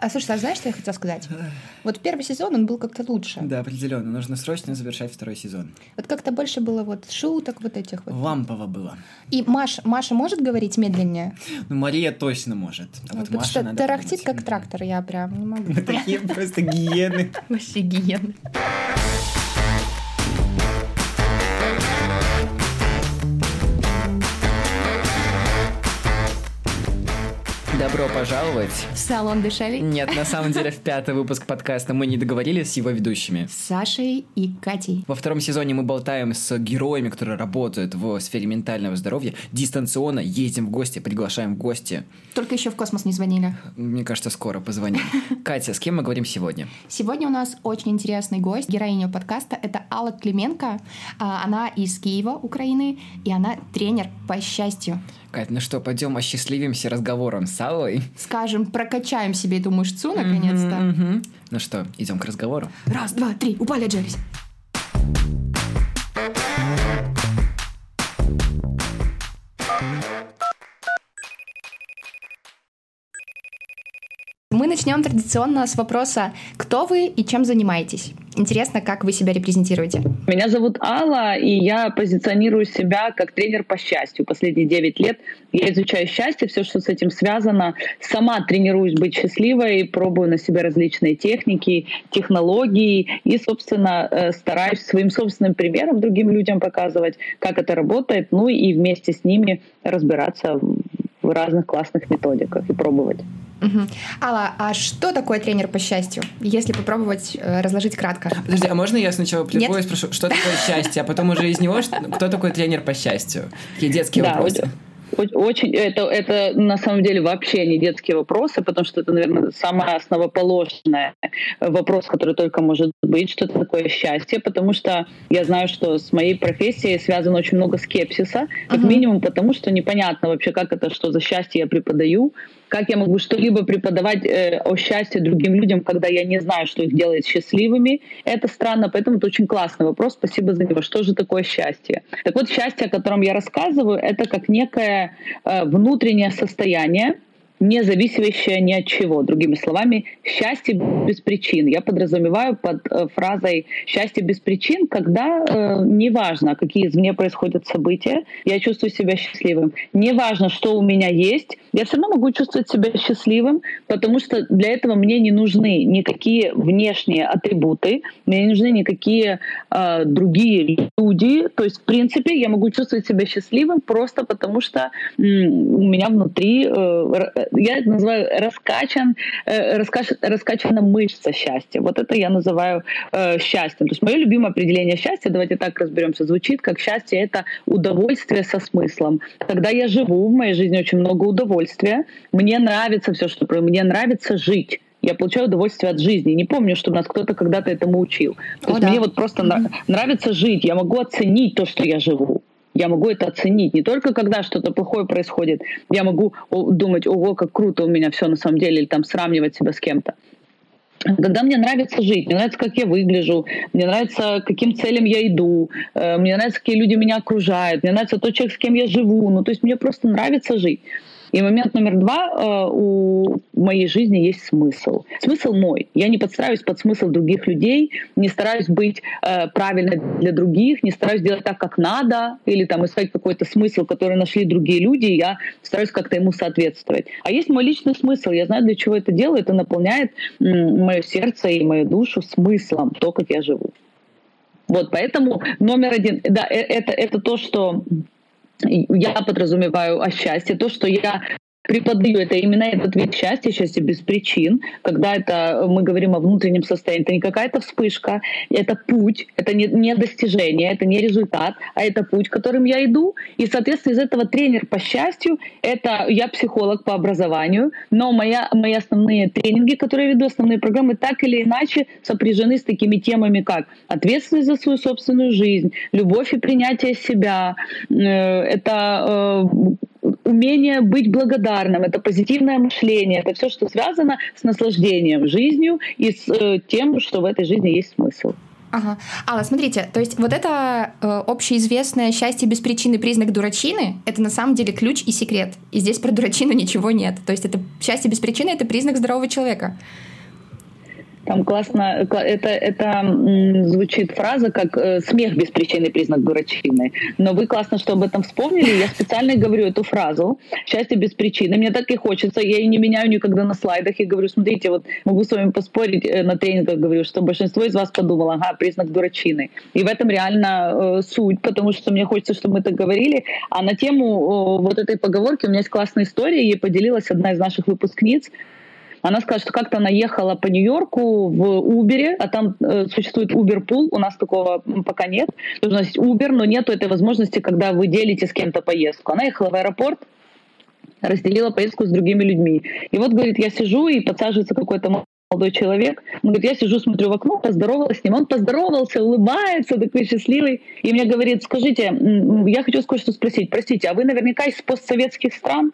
А, слушай, а знаешь, что я хотела сказать? Вот первый сезон, он был как-то лучше. Да, определенно. Нужно срочно завершать второй сезон. Вот как-то больше было вот шуток вот этих вот. Лампово было. И Маша, Маша может говорить медленнее? Ну, Мария точно может. А вот Потому Маше что надо тарахтит как трактор, я прям не могу. Мы такие просто гиены. Вообще гиены. Добро пожаловать. В салон дешевей Нет, на самом деле, в пятый выпуск подкаста мы не договорились с его ведущими. Сашей и Катей. Во втором сезоне мы болтаем с героями, которые работают в сфере ментального здоровья. Дистанционно ездим в гости, приглашаем в гости. Только еще в космос не звонили. Мне кажется, скоро позвоним. Катя, с кем мы говорим сегодня? Сегодня у нас очень интересный гость, героиня подкаста. Это Алла Клименко. А, Она из Киева, Украины, и она тренер по счастью. Кать, ну что, пойдем осчастливимся разговором с Аллой? Скажем, прокачаем себе эту мышцу наконец-то. Мгм, мгм. Ну что, идем к разговору. Раз, два, три, упали, отжались. Мы начнем традиционно с вопроса «Кто вы и чем занимаетесь?» Интересно, как вы себя репрезентируете? Меня зовут Алла, и я позиционирую себя как тренер по счастью. Последние 9 лет я изучаю счастье, все, что с этим связано. Сама тренируюсь быть счастливой, пробую на себе различные техники, технологии и, собственно, э, стараюсь своим собственным примером другим людям показывать, как это работает, ну и вместе с ними разбираться в разных классных методиках и пробовать. Мгм. Алла, а что такое тренер по счастью? Если попробовать э, разложить кратко. Подожди, а можно я сначала и спрошу, что такое счастье, а потом уже из него, кто такой тренер по счастью? Такие детские Да, вопросы. Очень, это, это на самом деле вообще не детские вопросы, потому что это, наверное, самый основоположный вопрос, который только может быть, что это такое счастье, потому что я знаю, что с моей профессией связано очень много скепсиса, как Мгм. минимум потому, что непонятно вообще, как это, что за счастье я преподаю, как я могу что-либо преподавать э, о счастье другим людям, когда я не знаю, что их делает счастливыми. Это странно, поэтому это очень классный вопрос. Спасибо за него. Что же такое счастье? Так вот, счастье, о котором я рассказываю, это как некое э, внутреннее состояние, не зависящее ни от чего. Другими словами, счастье без причин. Я подразумеваю под э, фразой «счастье без причин», когда э, неважно, какие извне происходят события, я чувствую себя счастливым. Неважно, что у меня есть, я все равно могу чувствовать себя счастливым, потому что для этого мне не нужны никакие внешние атрибуты, мне не нужны никакие э, другие люди. То есть, в принципе, я могу чувствовать себя счастливым просто потому, что м, у меня внутри, э, р- я это называю раскачан, э, раскач- раскачана мышца счастья. Вот это я называю э, счастьем. То есть мое любимое определение счастья, давайте так разберемся, звучит как счастье — это удовольствие со смыслом. Когда я живу, в моей жизни очень много удовольствия, мне нравится все, что про мне нравится жить. Я получаю удовольствие от жизни. Не помню, что нас кто-то когда-то этому учил. То О, есть да. мне вот просто нра- нравится жить. Я могу оценить то, что я живу. Я могу это оценить. Не только когда что-то плохое происходит. Я могу думать, ого, как круто у меня все на самом деле, или там сравнивать себя с кем-то. Когда мне нравится жить, мне нравится, как я выгляжу, мне нравится, каким целям я иду, э, мне нравится, какие люди меня окружают, мне нравится тот человек, с кем я живу. Ну, то есть мне просто нравится жить. И момент номер два э, у моей жизни есть смысл. Смысл мой. Я не подстраиваюсь под смысл других людей, не стараюсь быть э, правильной для других, не стараюсь делать так, как надо, или там искать какой-то смысл, который нашли другие люди, и я стараюсь как-то ему соответствовать. А есть мой личный смысл. Я знаю, для чего это делаю. Это наполняет мое сердце и мою душу смыслом, то, как я живу. Вот, поэтому номер один, да, э- это, это то, что я подразумеваю о счастье, то, что я преподаю, это именно этот вид счастья, счастье без причин, когда это мы говорим о внутреннем состоянии, это не какая-то вспышка, это путь, это не, не достижение, это не результат, а это путь, которым я иду. И, соответственно, из этого тренер по счастью, это я психолог по образованию, но моя, мои основные тренинги, которые я веду, основные программы, так или иначе сопряжены с такими темами, как ответственность за свою собственную жизнь, любовь и принятие себя, э, это э, умение быть благодарным, это позитивное мышление, это все, что связано с наслаждением жизнью и с э, тем, что в этой жизни есть смысл. Ага. Алла, смотрите, то есть вот это э, общеизвестное счастье без причины признак дурачины, это на самом деле ключ и секрет. И здесь про дурачину ничего нет. То есть это счастье без причины — это признак здорового человека. Там классно, это, это звучит фраза как э, «смех без причины признак дурачины». Но вы классно, что об этом вспомнили. Я специально говорю эту фразу «счастье без причины». Мне так и хочется. Я ее не меняю никогда на слайдах. И говорю, смотрите, вот могу с вами поспорить э, на тренингах, говорю, что большинство из вас подумало, ага, признак дурачины. И в этом реально э, суть, потому что мне хочется, чтобы мы это говорили. А на тему э, вот этой поговорки у меня есть классная история. Ей поделилась одна из наших выпускниц. Она сказала, что как-то она ехала по Нью-Йорку в Uber, а там э, существует Uber Pool, у нас такого пока нет. У нас есть Uber, но нету этой возможности, когда вы делите с кем-то поездку. Она ехала в аэропорт, разделила поездку с другими людьми. И вот, говорит, я сижу, и подсаживается какой-то молодой человек. Он говорит, я сижу, смотрю в окно, поздоровалась с ним. Он поздоровался, улыбается, такой счастливый. И мне говорит, скажите, я хочу кое-что спросить. Простите, а вы наверняка из постсоветских стран?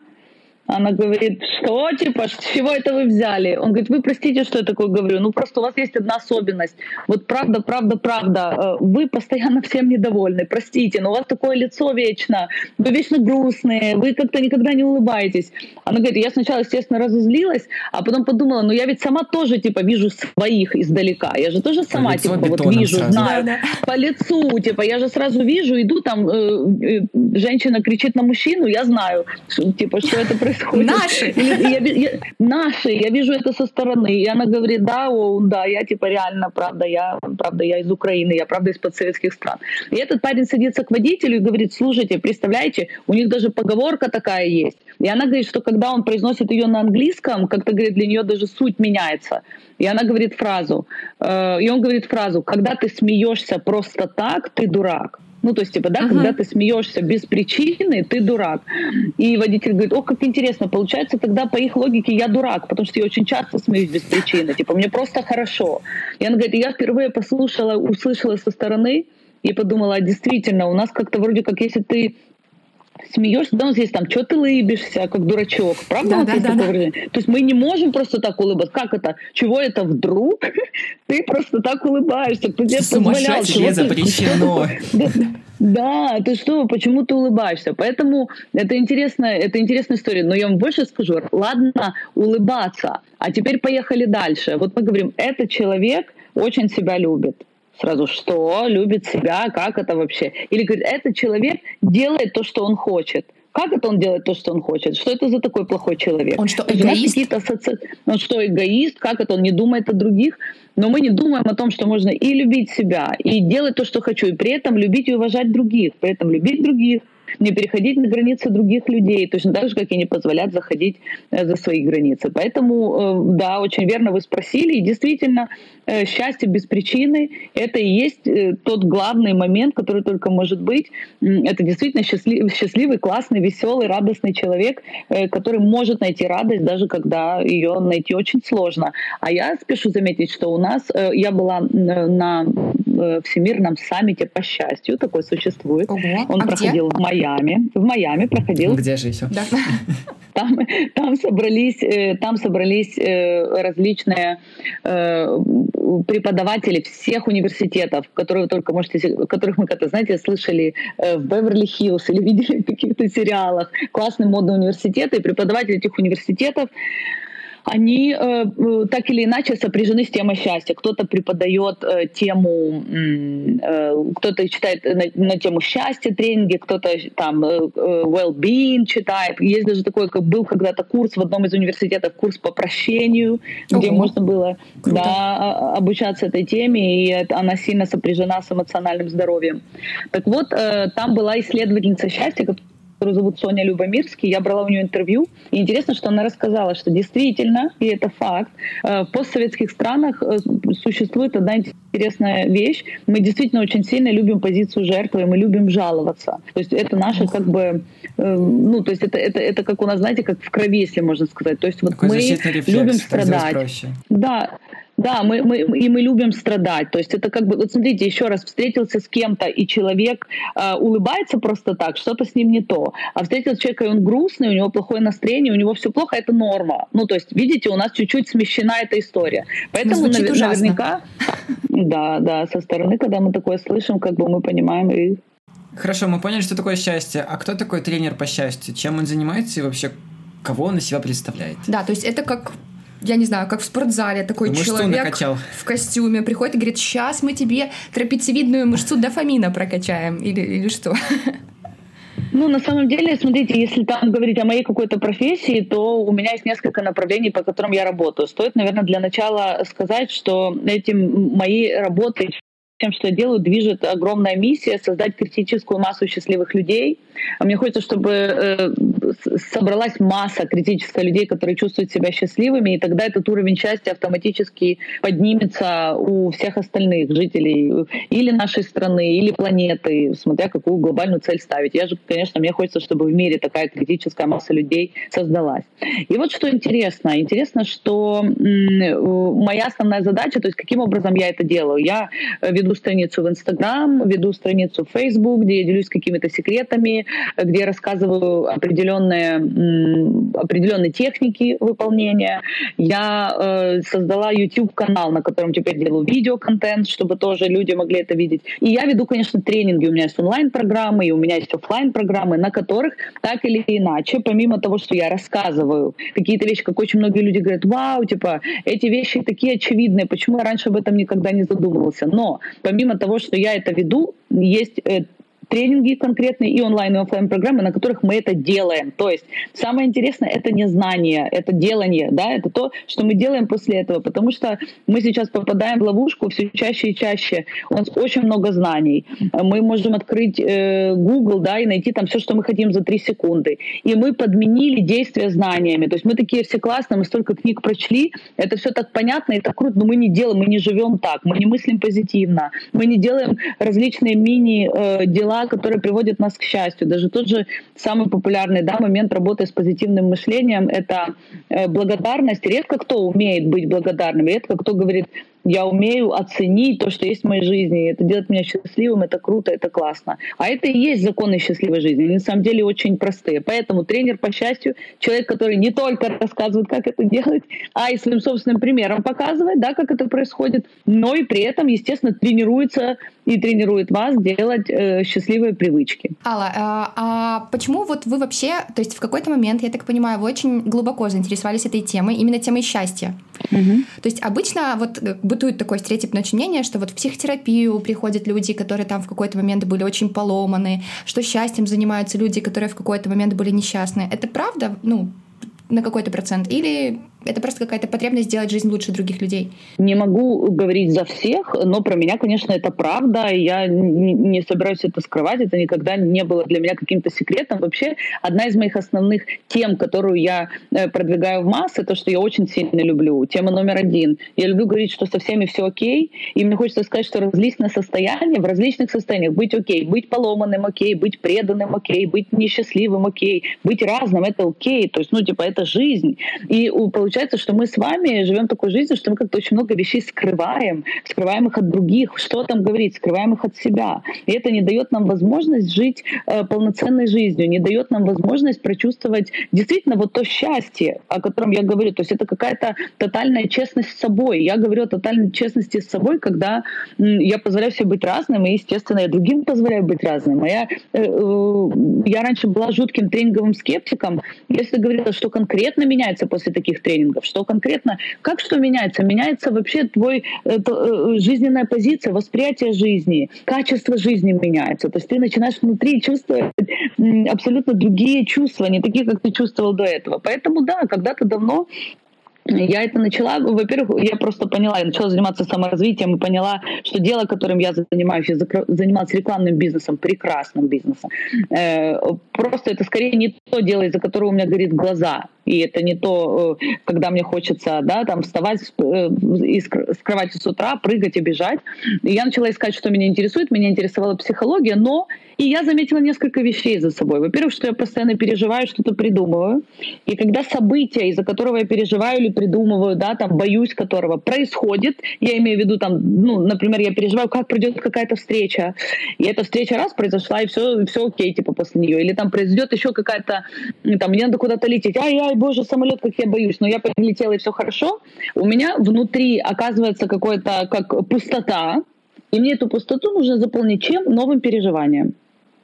Она говорит, что, типа, с чего это вы взяли? Он говорит, вы простите, что я такое говорю, ну просто у вас есть одна особенность. Вот правда, правда, правда, э, вы постоянно всем недовольны, простите, но у вас такое лицо вечно, вы вечно грустные, вы как-то никогда не улыбаетесь. Она говорит, я сначала, естественно, разозлилась, а потом подумала, ну я ведь сама тоже, типа, вижу своих издалека. Я же тоже сама, типа, вот вижу, сразу. знаю, да, да. по лицу, типа, я же сразу вижу, иду, там, э, э, женщина кричит на мужчину, я знаю, что, типа, что это происходит происходит. Наши. Я, я, я, наши. Я вижу это со стороны. И она говорит, да, о, да, я типа реально, правда, я, правда, я из Украины, я правда из подсоветских стран. И этот парень садится к водителю и говорит, слушайте, представляете, у них даже поговорка такая есть. И она говорит, что когда он произносит ее на английском, как-то говорит, для нее даже суть меняется. И она говорит фразу, э, и он говорит фразу, когда ты смеешься просто так, ты дурак. Ну, то есть, типа, да, uh-huh. когда ты смеешься без причины, ты дурак. И водитель говорит, о, как интересно, получается, тогда по их логике я дурак, потому что я очень часто смеюсь без причины, типа, мне просто хорошо. И она говорит, я впервые послушала, услышала со стороны, и подумала, а действительно, у нас как-то вроде как, если ты смеешься, да, здесь там, что ты лыбишься, как дурачок, правда? Да, да, да, да. То есть мы не можем просто так улыбаться. Как это? Чего это вдруг? ты просто так улыбаешься. Кто тебе позволял? запрещено. Да, ты что, почему ты улыбаешься? Поэтому это интересная, это интересная история. Но я вам больше скажу, ладно улыбаться, а теперь поехали дальше. Вот мы говорим, этот человек очень себя любит. Сразу, что любит себя, как это вообще? Или говорит, этот человек делает то, что он хочет. Как это он делает то, что он хочет? Что это за такой плохой человек? Он что, эгоист? Асоци... Он что, эгоист? Как это? Он не думает о других? Но мы не думаем о том, что можно и любить себя, и делать то, что хочу, и при этом любить и уважать других, при этом любить других, не переходить на границы других людей, точно так же, как и не позволять заходить э, за свои границы. Поэтому, э, да, очень верно вы спросили, и действительно, э, счастье без причины — это и есть тот главный момент, который только может быть. Это действительно счастлив, счастливый, классный, веселый, радостный человек, который может найти радость, даже когда ее найти очень сложно. А я спешу заметить, что у нас, я была на Всемирном саммите по счастью, такой существует. Ого. Он а проходил где? в Майами. В Майами проходил. Где же еще? Да. Там, там собрались, э, там собрались э, различные э, преподаватели всех университетов, которые вы только можете, которых мы, как-то, знаете, слышали в Беверли-Хиллз или видели в каких-то сериалах. Классные модные университеты, и преподаватели этих университетов они э, э, так или иначе сопряжены с темой счастья. Кто-то преподает э, тему, э, кто-то читает на, на тему счастья тренинги, кто-то там э, э, well-being читает. Есть даже такой, как был когда-то курс в одном из университетов, курс по прощению, Ого. где можно было да, обучаться этой теме, и это, она сильно сопряжена с эмоциональным здоровьем. Так вот, э, там была исследовательница счастья, которую зовут Соня Любомирский. Я брала у нее интервью. И интересно, что она рассказала, что действительно, и это факт, э, в постсоветских странах э, существует одна интересная вещь. Мы действительно очень сильно любим позицию жертвы, и мы любим жаловаться. То есть это наше как бы, э, ну, то есть это, это, это как у нас, знаете, как в крови, если можно сказать. То есть вот Такой мы любим страдать. Да, да, мы, мы, и мы любим страдать. То есть это как бы, вот смотрите, еще раз, встретился с кем-то, и человек э, улыбается просто так, что-то с ним не то. А встретился человека, и он грустный, у него плохое настроение, у него все плохо, это норма. Ну, то есть, видите, у нас чуть-чуть смещена эта история. Поэтому Звучит наверняка... Да, да, со стороны, когда мы такое слышим, как бы мы понимаем и Хорошо, мы поняли, что такое счастье. А кто такой тренер по счастью? Чем он занимается и вообще кого он из себя представляет? Да, то есть это как я не знаю, как в спортзале такой Мышцу человек накачал. в костюме приходит и говорит, сейчас мы тебе трапециевидную мышцу дофамина прокачаем или, или что? Ну, на самом деле, смотрите, если там говорить о моей какой-то профессии, то у меня есть несколько направлений, по которым я работаю. Стоит, наверное, для начала сказать, что этим мои работы тем, что я делаю, движет огромная миссия создать критическую массу счастливых людей. А мне хочется, чтобы э, собралась масса критическая людей, которые чувствуют себя счастливыми, и тогда этот уровень счастья автоматически поднимется у всех остальных жителей или нашей страны, или планеты, смотря какую глобальную цель ставить. Я же, конечно, мне хочется, чтобы в мире такая критическая масса людей создалась. И вот что интересно. Интересно, что моя основная задача, то есть каким образом я это делаю. Я веду страницу в Инстаграм, веду страницу в Фейсбук, где я делюсь какими-то секретами, где я рассказываю определенные, определенные техники выполнения. Я э, создала YouTube-канал, на котором теперь делаю видеоконтент, чтобы тоже люди могли это видеть. И я веду, конечно, тренинги. У меня есть онлайн-программы, и у меня есть офлайн программы на которых так или иначе, помимо того, что я рассказываю какие-то вещи, как очень многие люди говорят, вау, типа, эти вещи такие очевидные, почему я раньше об этом никогда не задумывался. Но помимо того, что я это веду, есть э, тренинги конкретные и онлайн и офлайн программы, на которых мы это делаем. То есть самое интересное это не знание, это делание, да, это то, что мы делаем после этого, потому что мы сейчас попадаем в ловушку все чаще и чаще. У нас очень много знаний. Мы можем открыть э, Google, да, и найти там все, что мы хотим за три секунды. И мы подменили действия знаниями. То есть мы такие все классные, мы столько книг прочли, это все так понятно и так круто, но мы не делаем, мы не живем так, мы не мыслим позитивно, мы не делаем различные мини-дела, э, которые приводят нас к счастью. Даже тот же самый популярный да, момент работы с позитивным мышлением — это э, благодарность. Редко кто умеет быть благодарным, редко кто говорит, я умею оценить то, что есть в моей жизни, это делает меня счастливым, это круто, это классно. А это и есть законы счастливой жизни. Они на самом деле очень простые. Поэтому тренер по счастью, человек, который не только рассказывает, как это делать, а и своим собственным примером показывает, да, как это происходит, но и при этом, естественно, тренируется и тренирует вас делать э, счастливые привычки. Алла, а, а почему вот вы вообще, то есть в какой-то момент, я так понимаю, вы очень глубоко заинтересовались этой темой, именно темой счастья? Угу. То есть обычно вот э, бытует такое стереотипное мнение, что вот в психотерапию приходят люди, которые там в какой-то момент были очень поломаны, что счастьем занимаются люди, которые в какой-то момент были несчастны. Это правда? Ну, на какой-то процент? Или это просто какая-то потребность сделать жизнь лучше других людей. Не могу говорить за всех, но про меня, конечно, это правда, я не собираюсь это скрывать, это никогда не было для меня каким-то секретом. Вообще, одна из моих основных тем, которую я э, продвигаю в массы, то, что я очень сильно люблю. Тема номер один. Я люблю говорить, что со всеми все окей, и мне хочется сказать, что различные состояния, в различных состояниях быть окей, быть поломанным окей, быть преданным окей, быть несчастливым окей, быть разным, это окей, то есть, ну, типа, это жизнь. И получается получается, что мы с вами живем такой жизнью, что мы как-то очень много вещей скрываем, скрываем их от других, что там говорить, скрываем их от себя. И это не дает нам возможность жить э, полноценной жизнью, не дает нам возможность прочувствовать действительно вот то счастье, о котором я говорю. То есть это какая-то тотальная честность с собой. Я говорю о тотальной честности с собой, когда м, я позволяю себе быть разным, и, естественно, я другим позволяю быть разным. А я, э, э, я раньше была жутким тренинговым скептиком. Я всегда говорила, что конкретно меняется после таких тренингов тренингов, что конкретно, как что меняется? Меняется вообще твой это, э, жизненная позиция, восприятие жизни, качество жизни меняется. То есть ты начинаешь внутри чувствовать абсолютно другие чувства, не такие, как ты чувствовал до этого. Поэтому да, когда-то давно я это начала, во-первых, я просто поняла, я начала заниматься саморазвитием и поняла, что дело, которым я занимаюсь, я занималась рекламным бизнесом, прекрасным бизнесом. Э, просто это скорее не то дело, из-за которого у меня горит глаза. И это не то, э, когда мне хочется, да, там вставать э, из кровати с утра, прыгать и бежать. И я начала искать, что меня интересует. Меня интересовала психология, но и я заметила несколько вещей за собой. Во-первых, что я постоянно переживаю, что-то придумываю. И когда событие, из-за которого я переживаю или придумываю, да, там, боюсь которого, происходит, я имею в виду, там, ну, например, я переживаю, как придет какая-то встреча, и эта встреча раз произошла, и все, все окей, типа, после нее, или там произойдет еще какая-то, там, мне надо куда-то лететь, ай-ай, боже, самолет, как я боюсь, но я полетела, и все хорошо, у меня внутри оказывается какой-то, как пустота, и мне эту пустоту нужно заполнить чем? Новым переживанием.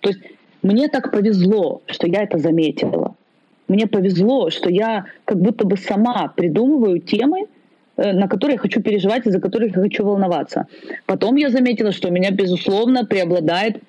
То есть мне так повезло, что я это заметила. Мне повезло, что я как будто бы сама придумываю темы, э, на которые я хочу переживать и за которые я хочу волноваться. Потом я заметила, что у меня, безусловно, преобладает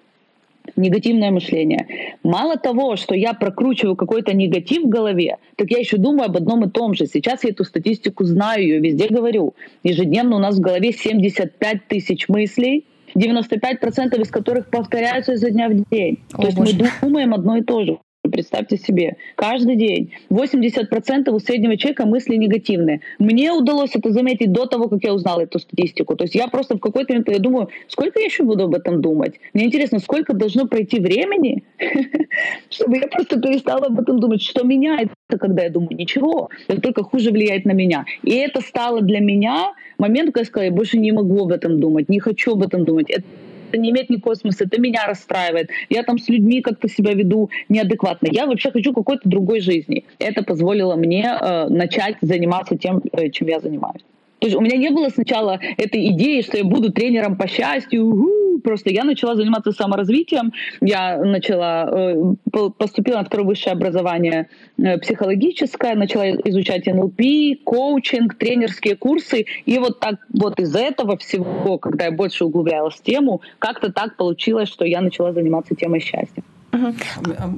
негативное мышление. Мало того, что я прокручиваю какой-то негатив в голове, так я еще думаю об одном и том же. Сейчас я эту статистику знаю, ее везде говорю. Ежедневно у нас в голове 75 тысяч мыслей, 95% из которых повторяются изо дня в день. О, То есть боже. мы думаем одно и то же. Представьте себе, каждый день 80% у среднего человека мысли негативные. Мне удалось это заметить до того, как я узнала эту статистику. То есть я просто в какой-то момент я думаю, сколько я еще буду об этом думать? Мне интересно, сколько должно пройти времени, чтобы я просто перестала об этом думать. Что меняется, когда я думаю? Ничего. Это только хуже влияет на меня. И это стало для меня момент, когда я сказала, я больше не могу об этом думать, не хочу об этом думать это не имеет никакого смысла, это меня расстраивает, я там с людьми как-то себя веду неадекватно, я вообще хочу какой-то другой жизни. Это позволило мне э, начать заниматься тем, э, чем я занимаюсь. То есть у меня не было сначала этой идеи, что я буду тренером по счастью. Угу. Просто я начала заниматься саморазвитием. Я начала э, поступила на второе высшее образование э, психологическое, начала изучать НЛП, коучинг, тренерские курсы. И вот так вот из этого всего, когда я больше углублялась в тему, как-то так получилось, что я начала заниматься темой счастья. Угу.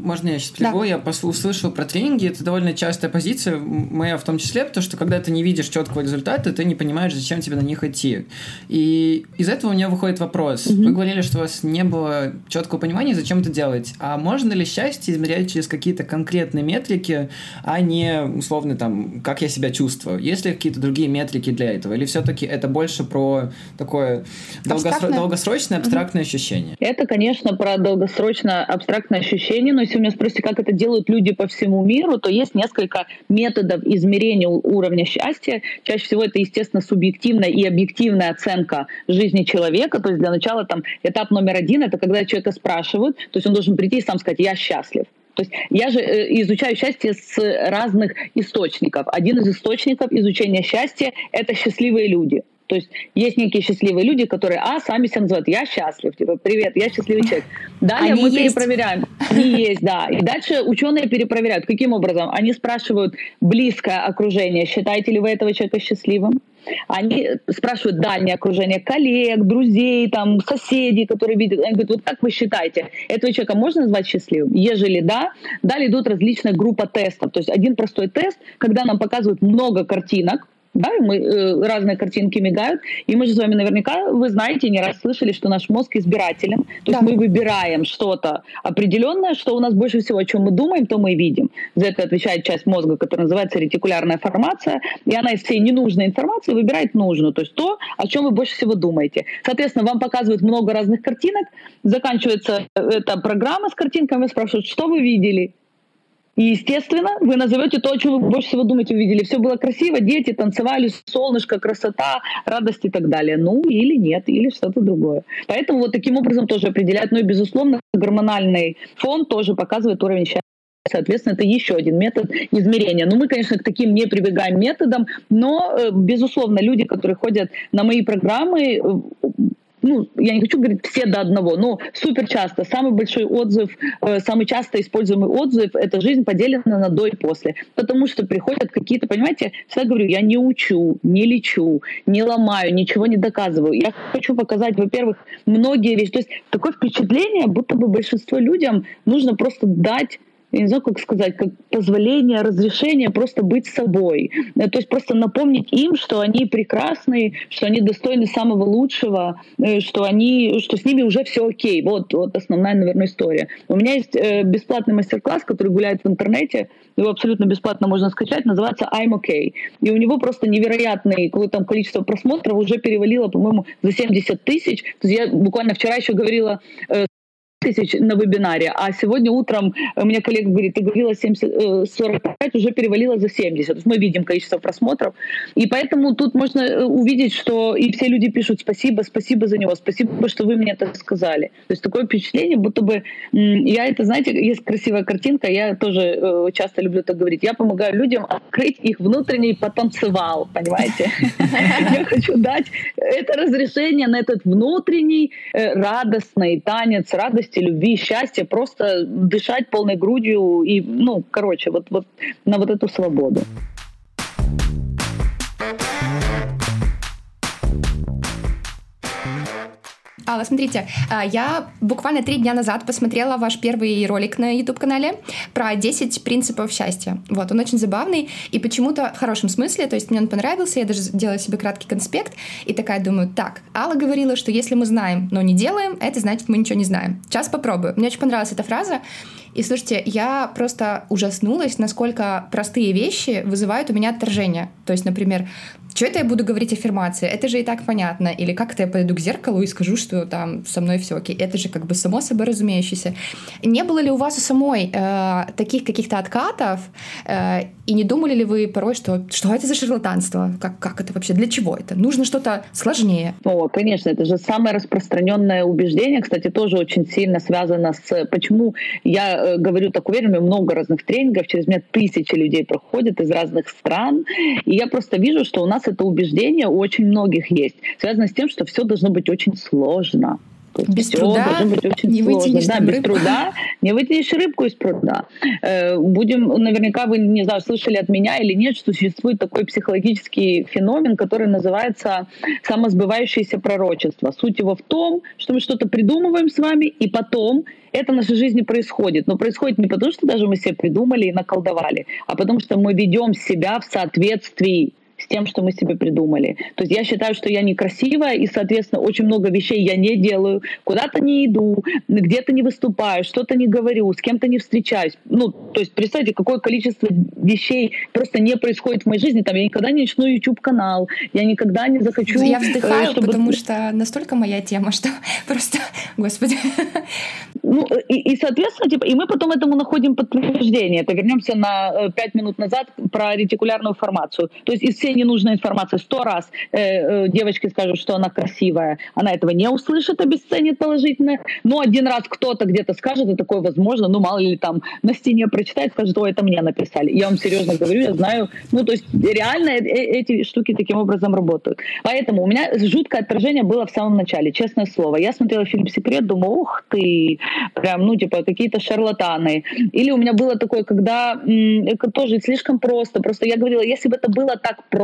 Можно я сейчас прибегу? Да. Я услышал про тренинги. Это довольно частая позиция, моя в том числе, потому что когда ты не видишь четкого результата, ты не понимаешь, зачем тебе на них идти. И из этого у меня выходит вопрос. Угу. Вы говорили, что у вас не было четкого понимания, зачем это делать. А можно ли счастье измерять через какие-то конкретные метрики, а не условно там, как я себя чувствую? Есть ли какие-то другие метрики для этого? Или все-таки это больше про такое долгосро... долгосрочное абстрактное угу. ощущение? Это, конечно, про долгосрочное абстрактное абстрактное ощущение, но если вы меня спросите, как это делают люди по всему миру, то есть несколько методов измерения уровня счастья. Чаще всего это, естественно, субъективная и объективная оценка жизни человека. То есть для начала там этап номер один — это когда человека спрашивают, то есть он должен прийти и сам сказать «я счастлив». То есть я же э, изучаю счастье с разных источников. Один из источников изучения счастья — это счастливые люди. То есть есть некие счастливые люди, которые, а, сами себя называют, я счастлив, типа, привет, я счастливый человек. Далее Они мы есть. перепроверяем. Они есть, да. И дальше ученые перепроверяют. Каким образом? Они спрашивают близкое окружение, считаете ли вы этого человека счастливым? Они спрашивают дальнее окружение коллег, друзей, там, соседей, которые видят. Они говорят, вот как вы считаете, этого человека можно назвать счастливым? Ежели да, далее идут различные группы тестов. То есть один простой тест, когда нам показывают много картинок, да, мы, э, разные картинки мигают, и мы же с вами наверняка, вы знаете, не раз слышали, что наш мозг избирателен, то да. есть мы выбираем что-то определенное, что у нас больше всего, о чем мы думаем, то мы видим. За это отвечает часть мозга, которая называется ретикулярная формация, и она из всей ненужной информации выбирает нужную, то есть то, о чем вы больше всего думаете. Соответственно, вам показывают много разных картинок, заканчивается эта программа с картинками, спрашивают, что вы видели, и, естественно, вы назовете то, о чем вы больше всего думаете, увидели. Все было красиво, дети танцевали, солнышко, красота, радость и так далее. Ну, или нет, или что-то другое. Поэтому вот таким образом тоже определяют. Ну и, безусловно, гормональный фон тоже показывает уровень счастья. Соответственно, это еще один метод измерения. Ну, мы, конечно, к таким не прибегаем методам, но, э, безусловно, люди, которые ходят на мои программы, э, ну, я не хочу говорить все до одного, но супер часто самый большой отзыв, э, самый часто используемый отзыв — это жизнь поделена на до и после. Потому что приходят какие-то, понимаете, всегда говорю, я не учу, не лечу, не ломаю, ничего не доказываю. Я хочу показать, во-первых, многие вещи. То есть такое впечатление, будто бы большинство людям нужно просто дать не знаю, как сказать, как позволение, разрешение просто быть собой. Э, то есть просто напомнить им, что они прекрасны, что они достойны самого лучшего, э, что, они, что с ними уже все окей. Вот, вот основная, наверное, история. У меня есть э, бесплатный мастер-класс, который гуляет в интернете, его абсолютно бесплатно можно скачать, называется I'm OK. И у него просто невероятное там количество просмотров уже перевалило, по-моему, за 70 тысяч. То есть я буквально вчера еще говорила тысяч на вебинаре, а сегодня утром мне коллега говорит, ты говорила 70, 45, э, уже перевалила за 70. Мы видим количество просмотров. И поэтому тут можно э, увидеть, что и все люди пишут спасибо, спасибо за него, спасибо, что вы мне это сказали. То есть такое впечатление, будто бы я это, знаете, есть красивая картинка, я тоже э, часто люблю так говорить. Я помогаю людям открыть их внутренний потенциал, понимаете? Я хочу дать это разрешение на этот внутренний радостный танец радости, любви, счастья, просто дышать полной грудью и, ну, короче, вот, вот на вот эту свободу. Алла, смотрите, а, я буквально три дня назад посмотрела ваш первый ролик на YouTube-канале про 10 принципов счастья. Вот, он очень забавный и почему-то в хорошем смысле, то есть мне он понравился, я даже делала себе краткий конспект и такая думаю, так, Алла говорила, что если мы знаем, но не делаем, это значит, мы ничего не знаем. Сейчас попробую. Мне очень понравилась эта фраза, и слушайте, я просто ужаснулась, насколько простые вещи вызывают у меня отторжение. То есть, например, что это я буду говорить аффирмации? Это же и так понятно. Или как-то я пойду к зеркалу и скажу, что там со мной все окей. Это же как бы само собой разумеющееся. Не было ли у вас у самой э, таких каких-то откатов? Э, и не думали ли вы порой, что что это за шарлатанство? Как, как это вообще? Для чего это? Нужно что-то сложнее. О, конечно, это же самое распространенное убеждение, кстати, тоже очень сильно связано с... Почему я э, говорю так уверенно, много разных тренингов, через меня тысячи людей проходят из разных стран, и я просто вижу, что у нас это убеждение у очень многих есть, связано с тем, что все должно быть очень сложно. Без все труда должно быть очень не сложно. Да, без рыбку. труда не вытянешь рыбку из пруда. Э, будем, наверняка вы, не знаю, слышали от меня или нет, что существует такой психологический феномен, который называется самосбывающееся пророчество. Суть его в том, что мы что-то придумываем с вами, и потом это в нашей жизни происходит. Но происходит не потому, что даже мы себе придумали и наколдовали, а потому что мы ведем себя в соответствии тем, что мы себе придумали. То есть я считаю, что я некрасивая, и, соответственно, очень много вещей я не делаю, куда-то не иду, где-то не выступаю, что-то не говорю, с кем-то не встречаюсь. Ну, то есть представьте, какое количество вещей просто не происходит в моей жизни. Там я никогда не начну YouTube-канал, я никогда не захочу... Я вздыхаю, чтобы... потому что настолько моя тема, что просто, господи. Ну, и, и, соответственно, типа, и мы потом этому находим подтверждение. Это вернемся на пять минут назад про ретикулярную формацию. То есть из всей ненужной информации сто раз э, э, девочки скажут, что она красивая, она этого не услышит, обесценит положительно. Но один раз кто-то где-то скажет, и такое возможно, ну мало ли там на стене прочитает, скажет, ой, это мне написали. Я вам серьезно говорю, я знаю. Ну, то есть реально э, э, эти штуки таким образом работают. Поэтому у меня жуткое отражение было в самом начале, честное слово. Я смотрела фильм «Секрет», думаю, ух ты, прям, ну, типа, какие-то шарлатаны. Или у меня было такое, когда тоже слишком просто. Просто я говорила, если бы это было так просто,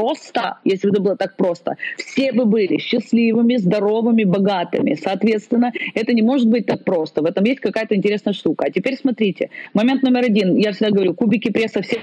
если бы это было так просто, все бы были счастливыми, здоровыми, богатыми. Соответственно, это не может быть так просто. В этом есть какая-то интересная штука. А теперь смотрите, момент номер один. Я всегда говорю, кубики пресса все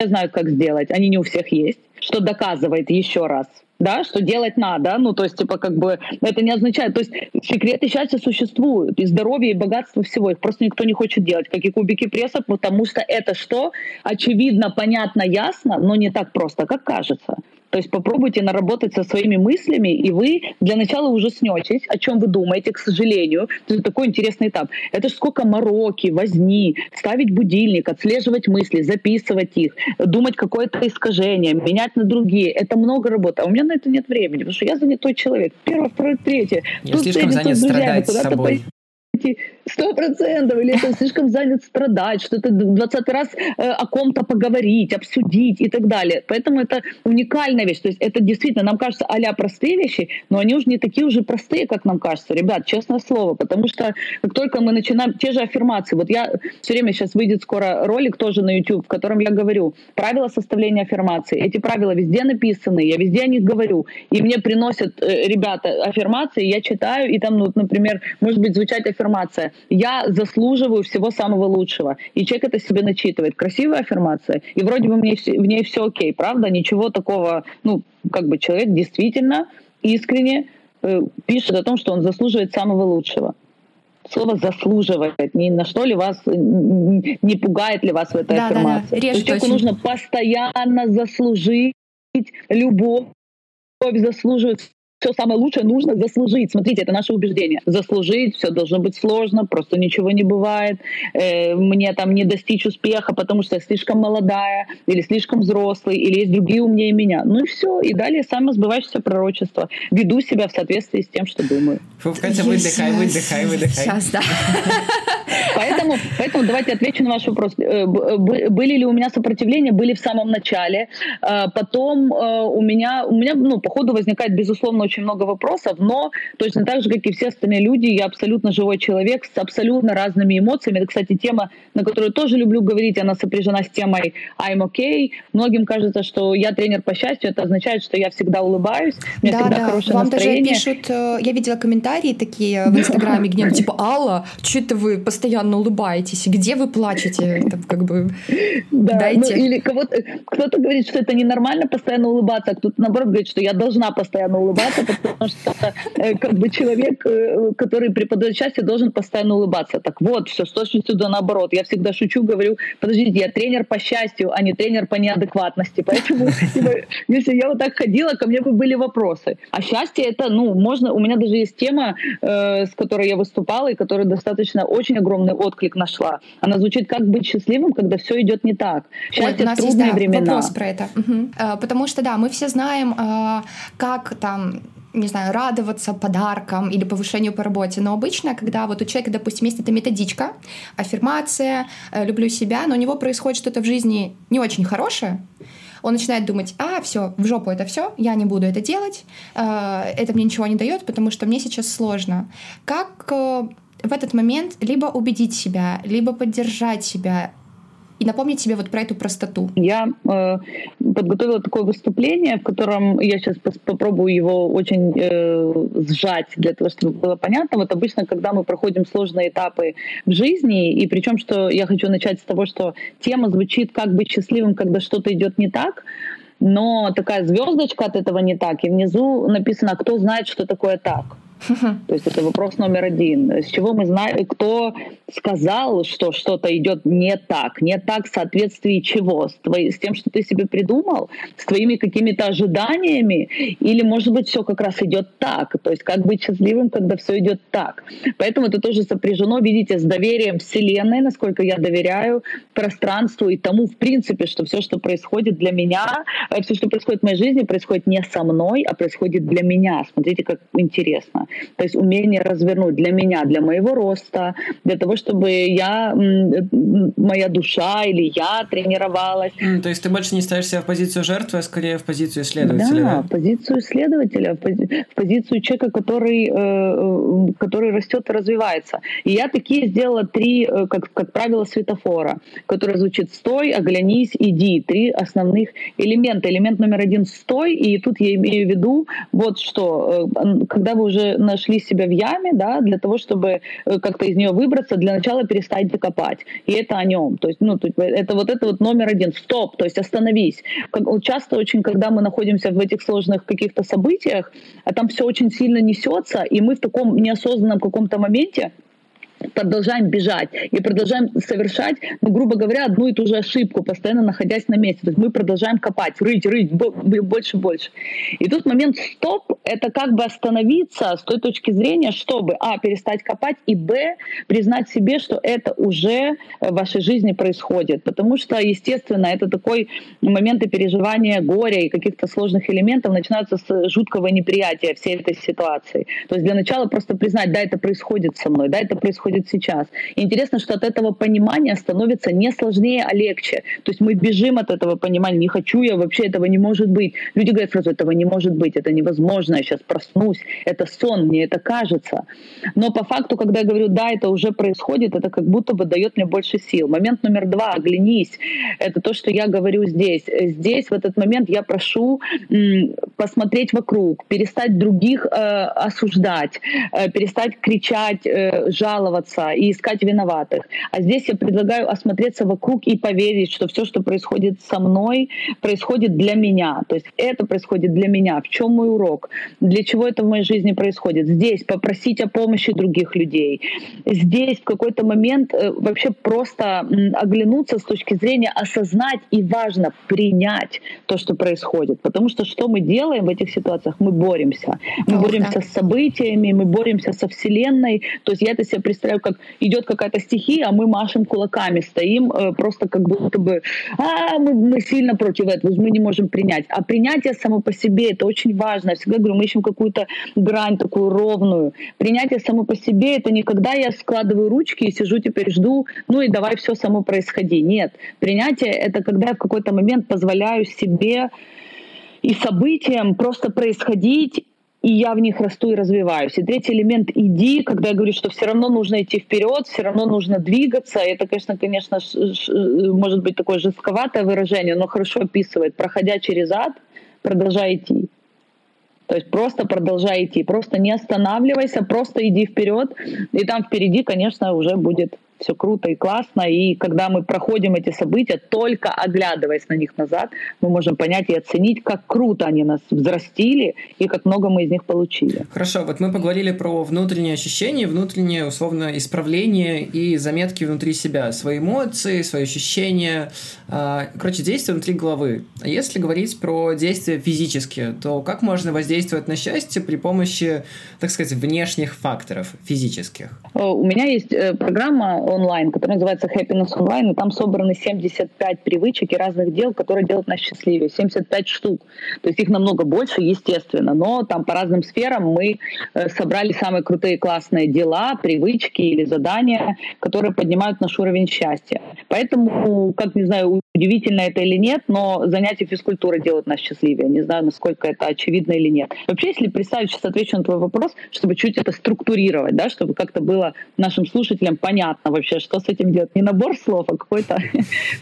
знают, как сделать. Они не у всех есть, что доказывает еще раз да, что делать надо, ну, то есть, типа, как бы, это не означает, то есть, секреты счастья существуют, и здоровье, и богатство всего, их просто никто не хочет делать, как и кубики пресса, потому что это что? Очевидно, понятно, ясно, но не так просто, как кажется. То есть попробуйте наработать со своими мыслями, и вы для начала уже снетесь, о чем вы думаете, к сожалению. Это такой интересный этап. Это ж сколько мороки, возни, ставить будильник, отслеживать мысли, записывать их, думать какое-то искажение, менять на другие. Это много работы. А у меня на это нет времени, потому что я занятой человек. Первое, второе, третье. Я тут слишком занят страдать с собой эти сто процентов, или это слишком занят страдать, что-то двадцатый раз э, о ком-то поговорить, обсудить и так далее. Поэтому это уникальная вещь. То есть это действительно, нам кажется, а простые вещи, но они уже не такие уже простые, как нам кажется. Ребят, честное слово, потому что как только мы начинаем, те же аффирмации, вот я все время сейчас выйдет скоро ролик тоже на YouTube, в котором я говорю правила составления аффирмации. Эти правила везде написаны, я везде о них говорю, и мне приносят э, ребята аффирмации, я читаю, и там, ну, например, может быть звучать аффирмация аффирмация. Я заслуживаю всего самого лучшего. И человек это себе начитывает. Красивая аффирмация. И вроде бы мне, в ней все окей, правда? Ничего такого, ну, как бы человек действительно искренне э, пишет о том, что он заслуживает самого лучшего слово заслуживает, ни на что ли вас, не пугает ли вас в этой да, аффирмации. Да, да. Режет человеку очень. нужно постоянно заслужить любовь, заслуживать все самое лучшее нужно заслужить. Смотрите, это наше убеждение. Заслужить, все должно быть сложно, просто ничего не бывает. Э, мне там не достичь успеха, потому что я слишком молодая, или слишком взрослый, или есть другие умнее меня. Ну и все. И далее самое сбывающееся пророчество. Веду себя в соответствии с тем, что думаю. Фу, Катя, выдыхай, выдыхай, выдыхай. Сейчас, да. Поэтому, поэтому давайте отвечу на ваш вопрос. Э, были ли у меня сопротивления? Были в самом начале. Э, потом э, у меня, у меня ну, по ходу возникает, безусловно, очень много вопросов, но точно так же, как и все остальные люди, я абсолютно живой человек с абсолютно разными эмоциями. Это, кстати, тема, на которую тоже люблю говорить, она сопряжена с темой I'm okay. Многим кажется, что я тренер по счастью, это означает, что я всегда улыбаюсь, у меня да, всегда да. хорошее Вам настроение. даже пишут, я видела комментарии такие в Инстаграме, где типа Алла, что это вы постоянно улыбаетесь, где вы плачете, там, как бы да, дайте. Ну, или кого-то, кто-то говорит, что это ненормально постоянно улыбаться, а кто-то наоборот говорит, что я должна постоянно улыбаться, потому что э, как бы человек, э, который преподает счастье, должен постоянно улыбаться. Так вот, все с точностью да наоборот. Я всегда шучу, говорю, подождите, я тренер по счастью, а не тренер по неадекватности. Поэтому, если я вот так ходила, ко мне бы были вопросы. А счастье это, ну, можно, у меня даже есть тема, э, с которой я выступала, и которая достаточно очень огромный отклик нашла. Она звучит как быть счастливым, когда все идет не так. Счастье Ой, у нас трудные есть, да, времена. вопрос про это. Угу. Потому что, да, мы все знаем, а, как там не знаю, радоваться подаркам или повышению по работе. Но обычно, когда вот у человека, допустим, есть эта методичка, аффирмация, э, люблю себя, но у него происходит что-то в жизни не очень хорошее, он начинает думать, а, все, в жопу это все, я не буду это делать, это мне ничего не дает, потому что мне сейчас сложно. Как в этот момент либо убедить себя, либо поддержать себя, и напомнить себе вот про эту простоту. Я э, подготовила такое выступление, в котором я сейчас попробую его очень э, сжать для того, чтобы было понятно. Вот обычно, когда мы проходим сложные этапы в жизни, и причем, что я хочу начать с того, что тема звучит как быть счастливым, когда что-то идет не так, но такая звездочка от этого не так, и внизу написано, кто знает, что такое так. То есть это вопрос номер один. С чего мы знаем, кто сказал, что что-то идет не так, не так в соответствии чего? С, твои, с тем, что ты себе придумал, с твоими какими-то ожиданиями, или, может быть, все как раз идет так. То есть как быть счастливым, когда все идет так. Поэтому это тоже сопряжено, видите, с доверием Вселенной, насколько я доверяю пространству и тому, в принципе, что все, что происходит для меня, э, все, что происходит в моей жизни, происходит не со мной, а происходит для меня. Смотрите, как интересно. То есть умение развернуть для меня, для моего роста, для того, чтобы я, моя душа или я тренировалась. То есть ты больше не ставишь себя в позицию жертвы, а скорее в позицию исследователя. Да, в позицию исследователя, в, пози- в позицию человека, который, э, э, который растет и развивается. И я такие сделала три, э, как, как правило, светофора, который звучит «стой», «оглянись», «иди». Три основных элемента. Элемент номер один — «стой», и тут я имею в виду вот что. Когда вы уже нашли себя в яме, да, для того, чтобы э, как-то из нее выбраться, для начала перестать закопать. И это о нем. То есть, ну, это вот это вот номер один. Стоп, то есть остановись. Часто очень, когда мы находимся в этих сложных каких-то событиях, а там все очень сильно несется, и мы в таком неосознанном каком-то моменте продолжаем бежать и продолжаем совершать, ну, грубо говоря, одну и ту же ошибку, постоянно находясь на месте. То есть мы продолжаем копать, рыть, рыть, больше, больше. И тут момент стоп — это как бы остановиться с той точки зрения, чтобы, а, перестать копать, и, б, признать себе, что это уже в вашей жизни происходит. Потому что, естественно, это такой моменты переживания горя и каких-то сложных элементов начинаются с жуткого неприятия всей этой ситуации. То есть для начала просто признать, да, это происходит со мной, да, это происходит происходит сейчас. Интересно, что от этого понимания становится не сложнее, а легче. То есть мы бежим от этого понимания. Не хочу я, вообще этого не может быть. Люди говорят сразу, этого не может быть, это невозможно, я сейчас проснусь, это сон, мне это кажется. Но по факту, когда я говорю, да, это уже происходит, это как будто бы дает мне больше сил. Момент номер два, оглянись. Это то, что я говорю здесь. Здесь в этот момент я прошу посмотреть вокруг, перестать других э, осуждать, э, перестать кричать, э, жаловаться, жаловаться и искать виноватых. А здесь я предлагаю осмотреться вокруг и поверить, что все, что происходит со мной, происходит для меня. То есть это происходит для меня. В чем мой урок? Для чего это в моей жизни происходит? Здесь попросить о помощи других людей. Здесь в какой-то момент э, вообще просто оглянуться с точки зрения осознать и важно принять то, что происходит. Потому что что мы делаем в этих ситуациях? Мы боремся. Мы О, боремся да. с событиями, мы боремся со Вселенной. То есть я это себе представляю, как идет какая-то стихия, а мы машем кулаками, стоим э, просто как будто бы а, мы, мы сильно против этого, мы не можем принять. А принятие само по себе это очень важно. Я всегда говорю, мы ищем какую-то грань такую ровную. Принятие само по себе это не когда я складываю ручки и сижу теперь жду, ну и давай все само происходи. Нет. Принятие это когда я в какой-то момент позволяю себе и событиям просто происходить и я в них расту и развиваюсь. И третий элемент — иди, когда я говорю, что все равно нужно идти вперед, все равно нужно двигаться. Это, конечно, конечно, может быть такое жестковатое выражение, но хорошо описывает. Проходя через ад, продолжай идти. То есть просто продолжай идти, просто не останавливайся, просто иди вперед, и там впереди, конечно, уже будет все круто и классно. И когда мы проходим эти события, только оглядываясь на них назад, мы можем понять и оценить, как круто они нас взрастили и как много мы из них получили. Хорошо, вот мы поговорили про внутренние ощущения, внутреннее, условно, исправление и заметки внутри себя, свои эмоции, свои ощущения, а, короче, действия внутри головы. А если говорить про действия физические, то как можно воздействовать на счастье при помощи, так сказать, внешних факторов физических? У меня есть э, программа онлайн, который называется Happiness Online, и там собраны 75 привычек и разных дел, которые делают нас счастливее. 75 штук. То есть их намного больше, естественно, но там по разным сферам мы э, собрали самые крутые классные дела, привычки или задания, которые поднимают наш уровень счастья. Поэтому, как не знаю, удивительно это или нет, но занятия физкультурой делают нас счастливее. Не знаю, насколько это очевидно или нет. Вообще, если представить, сейчас отвечу на твой вопрос, чтобы чуть это структурировать, да, чтобы как-то было нашим слушателям понятно вообще, что с этим делать. Не набор слов, а какой-то...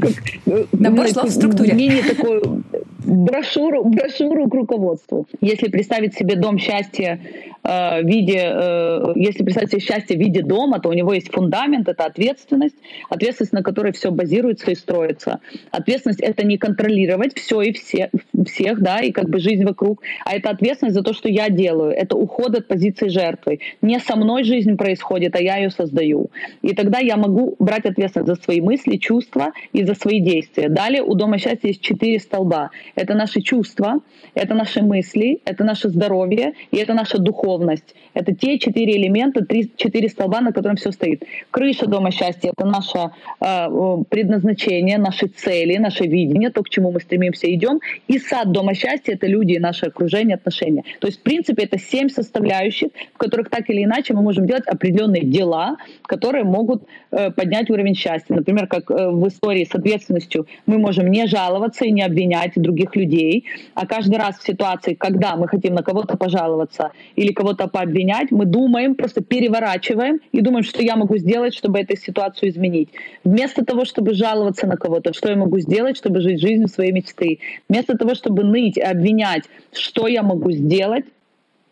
Набор слов в структуре. Мини такую брошюру, брошюру к руководству. Если представить себе дом счастья э, в виде, э, если представить себе счастье в виде дома, то у него есть фундамент, это ответственность, ответственность, на которой все базируется и строится. Ответственность — это не контролировать все и все, всех, да, и как бы жизнь вокруг, а это ответственность за то, что я делаю, это уход от позиции жертвы. Не со мной жизнь происходит, а я ее создаю. И тогда я могу брать ответственность за свои мысли, чувства и за свои действия. Далее у Дома счастья есть четыре столба. Это наши чувства, это наши мысли, это наше здоровье и это наша духовность. Это те четыре элемента, три, четыре столба, на котором все стоит. Крыша Дома счастья — это наше э, предназначение, наши цели, наше видение, то, к чему мы стремимся, идем. И сад Дома счастья — это люди, наше окружение, отношения. То есть, в принципе, это семь составляющих, в которых так или иначе мы можем делать определенные дела, которые могут э, поднять уровень счастья. Например, как э, в истории с ответственностью мы можем не жаловаться и не обвинять других людей, а каждый раз в ситуации, когда мы хотим на кого-то пожаловаться или кого-то пообвинять, мы думаем, просто переворачиваем и думаем, что я могу сделать, чтобы эту ситуацию изменить. Вместо того, чтобы жаловаться на кого-то, что я могу сделать, чтобы жить жизнью своей мечты. Вместо того, чтобы ныть и обвинять, что я могу сделать,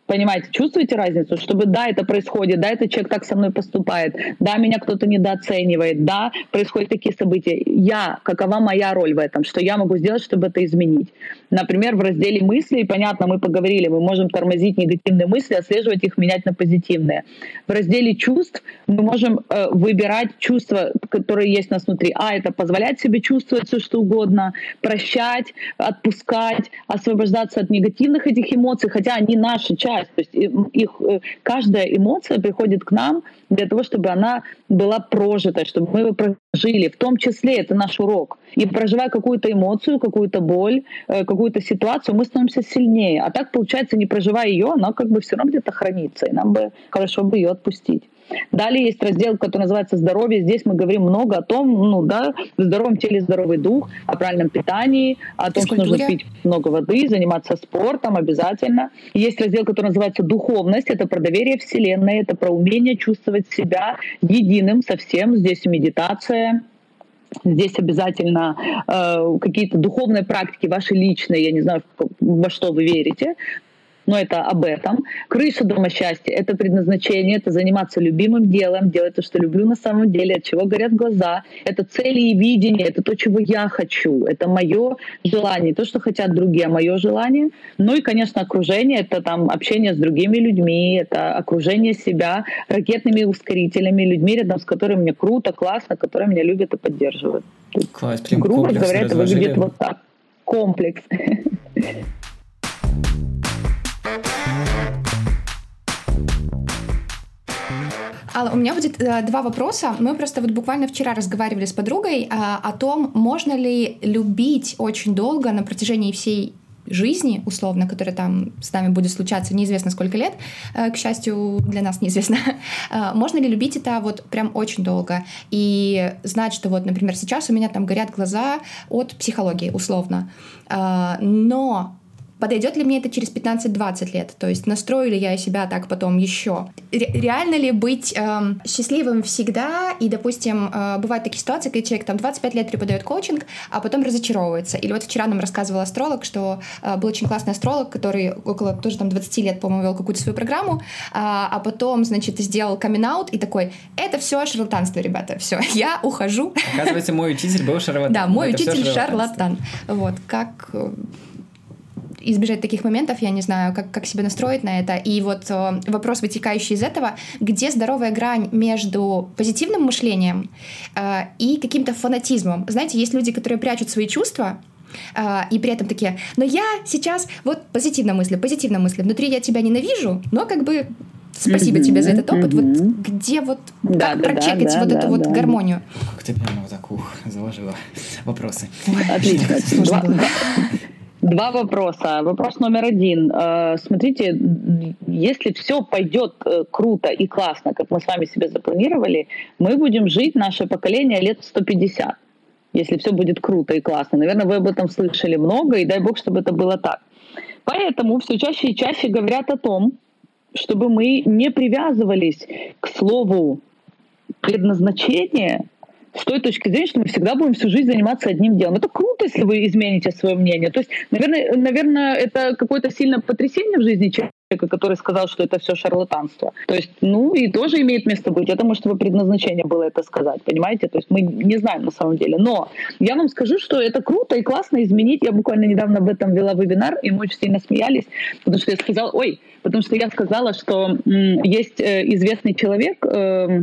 Понимаете, чувствуете разницу? Чтобы да, это происходит, да, этот человек так со мной поступает, да, меня кто-то недооценивает, да, происходят такие события. Я, какова моя роль в этом? Что я могу сделать, чтобы это изменить? Например, в разделе мыслей, понятно, мы поговорили, мы можем тормозить негативные мысли, отслеживать их, менять на позитивные. В разделе чувств мы можем э, выбирать чувства, которые есть у нас внутри. А, это позволять себе чувствовать все, что угодно, прощать, отпускать, освобождаться от негативных этих эмоций, хотя они наша часть часть. То есть их, э, каждая эмоция приходит к нам для того, чтобы она была прожита, чтобы мы ее прожили. В том числе это наш урок. И проживая какую-то эмоцию, какую-то боль, э, какую-то ситуацию, мы становимся сильнее. А так, получается, не проживая ее, она как бы все равно где-то хранится. И нам бы хорошо бы ее отпустить. Далее есть раздел, который называется «Здоровье». Здесь мы говорим много о том, ну да, в здоровом теле здоровый дух, о правильном питании, о том, что нужно пить много воды, заниматься спортом обязательно. Есть раздел, который называется «Духовность». Это про доверие Вселенной, это про умение чувствовать себя единым со всем. Здесь медитация, Здесь обязательно э, какие-то духовные практики, ваши личные, я не знаю, во что вы верите, но это об этом. Крыша дома счастья — это предназначение, это заниматься любимым делом, делать то, что люблю на самом деле, от чего горят глаза. Это цели и видение, это то, чего я хочу, это мое желание, то, что хотят другие, а мое желание. Ну и, конечно, окружение — это там общение с другими людьми, это окружение себя ракетными ускорителями, людьми, рядом с которыми мне круто, классно, которые меня любят и поддерживают. Класс, прям Грубо говоря, это выглядит вот так. Комплекс. Алла, у меня будет э, два вопроса. Мы просто вот буквально вчера разговаривали с подругой э, о том, можно ли любить очень долго на протяжении всей жизни, условно, которая там с нами будет случаться неизвестно сколько лет, э, к счастью, для нас неизвестно, э, можно ли любить это вот прям очень долго и знать, что вот, например, сейчас у меня там горят глаза от психологии, условно, э, но Подойдет ли мне это через 15-20 лет? То есть настрою ли я себя так потом еще? Ре- реально ли быть э, счастливым всегда? И, допустим, э, бывают такие ситуации, когда человек там 25 лет преподает коучинг, а потом разочаровывается. Или вот вчера нам рассказывал астролог, что э, был очень классный астролог, который около тоже там 20 лет, по-моему, вел какую-то свою программу, а, а потом, значит, сделал камин и такой, это все шарлатанство, ребята, все, я ухожу. Оказывается, мой учитель был шарлатан. Да, мой учитель шарлатан. Вот, как э, избежать таких моментов, я не знаю, как, как себя настроить на это. И вот э, вопрос, вытекающий из этого, где здоровая грань между позитивным мышлением э, и каким-то фанатизмом. Знаете, есть люди, которые прячут свои чувства, Uh, и при этом такие, но я сейчас вот позитивно мыслю, позитивно мыслю, внутри я тебя ненавижу, но как бы спасибо mm-hmm, тебе за этот опыт, mm-hmm. вот где вот, да, как да, прочекать да, вот да, эту да, вот да. гармонию? Как ты прямо вот так ух, заложила вопросы. Отлично. Два вопроса. Вопрос номер один. Э, смотрите, если все пойдет э, круто и классно, как мы с вами себе запланировали, мы будем жить, наше поколение, лет 150. Если все будет круто и классно. Наверное, вы об этом слышали много, и дай бог, чтобы это было так. Поэтому все чаще и чаще говорят о том, чтобы мы не привязывались к слову предназначение – с той точки зрения, что мы всегда будем всю жизнь заниматься одним делом. Это круто, если вы измените свое мнение. То есть, наверное, наверное это какое-то сильное потрясение в жизни человека, который сказал, что это все шарлатанство. То есть, ну, и тоже имеет место быть. Это, может, его предназначение было это сказать, понимаете? То есть мы не знаем на самом деле. Но я вам скажу, что это круто и классно изменить. Я буквально недавно об этом вела вебинар, и мы очень сильно смеялись, потому что я сказала, ой, потому что я сказала, что м, есть э, известный человек, э,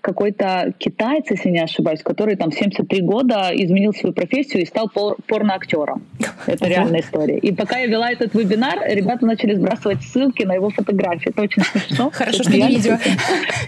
какой-то китаец, если не ошибаюсь, который там 73 года изменил свою профессию и стал пор- порноактером. Это реальная история. И пока я вела этот вебинар, ребята начали сбрасывать ссылки на его фотографии. Это очень смешно. Хорошо, что не видео.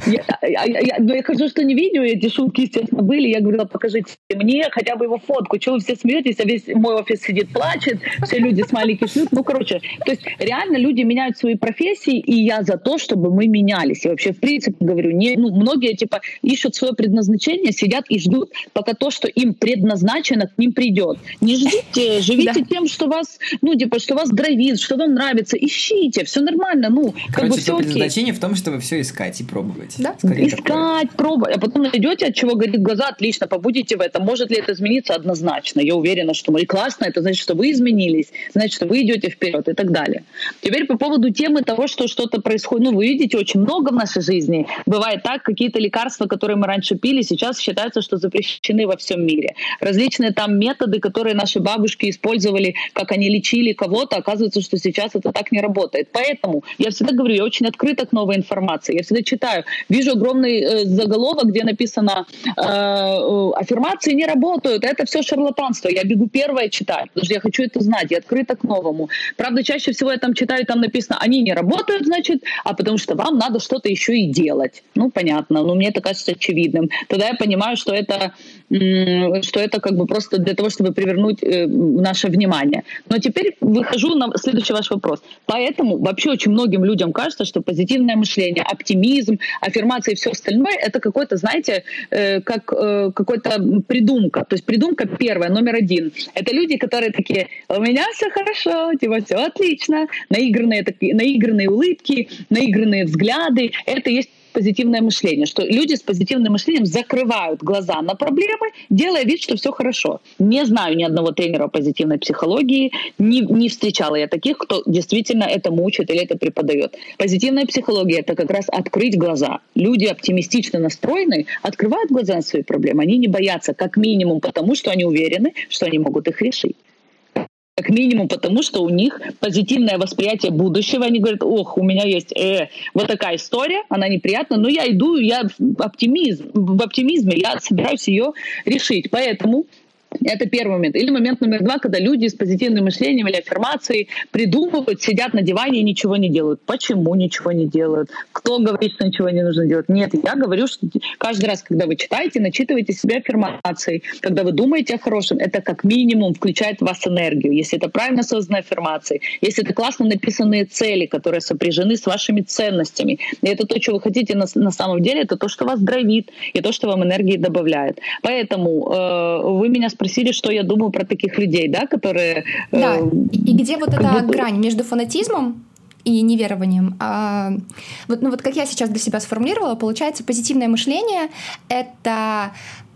Но я хочу, что не видео, эти шутки, естественно, были. Я говорила, покажите мне хотя бы его фотку. Чего вы все смеетесь, а весь мой офис сидит, плачет, все люди смайлики шлют. Ну, короче, то есть реально люди меняют свои профессии, и я за то, чтобы мы менялись. И вообще, в принципе, говорю, не, ну, многие типа ищут свое предназначение, сидят и ждут, пока то, что им предназначено, к ним придет. Не ждите, живите тем, что вас, ну, типа, что вас драйвит, что вам нравится, ищите, все нормально, ну, как Короче, бы все предназначение в том, чтобы все искать и пробовать. Да? искать, пробовать, а потом найдете, от чего горит глаза, отлично, побудете в этом. Может ли это измениться? Однозначно. Я уверена, что мы классно, это значит, что вы изменились, значит, что вы идете вперед и так далее. Теперь по поводу темы того, что что-то происходит. Ну, вы видите, очень много в нашей жизни. Бывает так, какие-то лекарства, которые мы раньше пили, сейчас считается, что запрещены во всем мире. Различные там методы, которые наши бабушки использовали, как они лечили кого-то, оказывается, что сейчас это так не работает. Поэтому я всегда говорю, я очень открыта к новой информации. Я всегда читаю, вижу огромный э, заголовок, где написано э, э, аффирмации не работают, это все шарлатанство. Я бегу первая читать, потому что я хочу это знать, я открыта к новому. Правда, чаще всего я там читаю, там написано, они не работают, значит, а потому что вам надо что-то еще и делать. Ну, понятно, но мне это кажется очевидным. Тогда я понимаю, что это, что это как бы просто для того, чтобы привернуть э, наше внимание. Но теперь выхожу на следующий ваш вопрос. Поэтому вообще очень многим людям кажется, что позитивное мышление, оптимизм, аффирмация и все остальное — это какой-то, знаете, э, как э, какой-то придумка. То есть придумка первая, номер один. Это люди, которые такие, у меня все хорошо, типа все отлично, наигранные, такие, наигранные улыбки, наигранные взгляды. Это есть позитивное мышление, что люди с позитивным мышлением закрывают глаза на проблемы, делая вид, что все хорошо. Не знаю ни одного тренера позитивной психологии, не, не встречала я таких, кто действительно этому учит или это преподает. Позитивная психология — это как раз открыть глаза. Люди оптимистично настроены, открывают глаза на свои проблемы, они не боятся, как минимум потому, что они уверены, что они могут их решить. Как минимум потому, что у них позитивное восприятие будущего. Они говорят, ох, у меня есть э, вот такая история, она неприятна, но я иду, я оптимизм, в оптимизме, я собираюсь ее решить. Поэтому это первый момент. Или момент номер два, когда люди с позитивным мышлением или аффирмацией придумывают, сидят на диване и ничего не делают. Почему ничего не делают? Кто говорит, что ничего не нужно делать? Нет, я говорю, что каждый раз, когда вы читаете, начитываете себя аффирмацией, когда вы думаете о хорошем, это как минимум включает в вас энергию. Если это правильно созданные аффирмации, если это классно написанные цели, которые сопряжены с вашими ценностями, и это то, что вы хотите на, на самом деле, это то, что вас драйвит, и то, что вам энергии добавляет. Поэтому э, вы меня спросили, что я думаю про таких людей, да, которые... Э, да, и где вот эта будто... грань между фанатизмом и неверованием. А, вот, ну вот как я сейчас для себя сформулировала, получается, позитивное мышление — это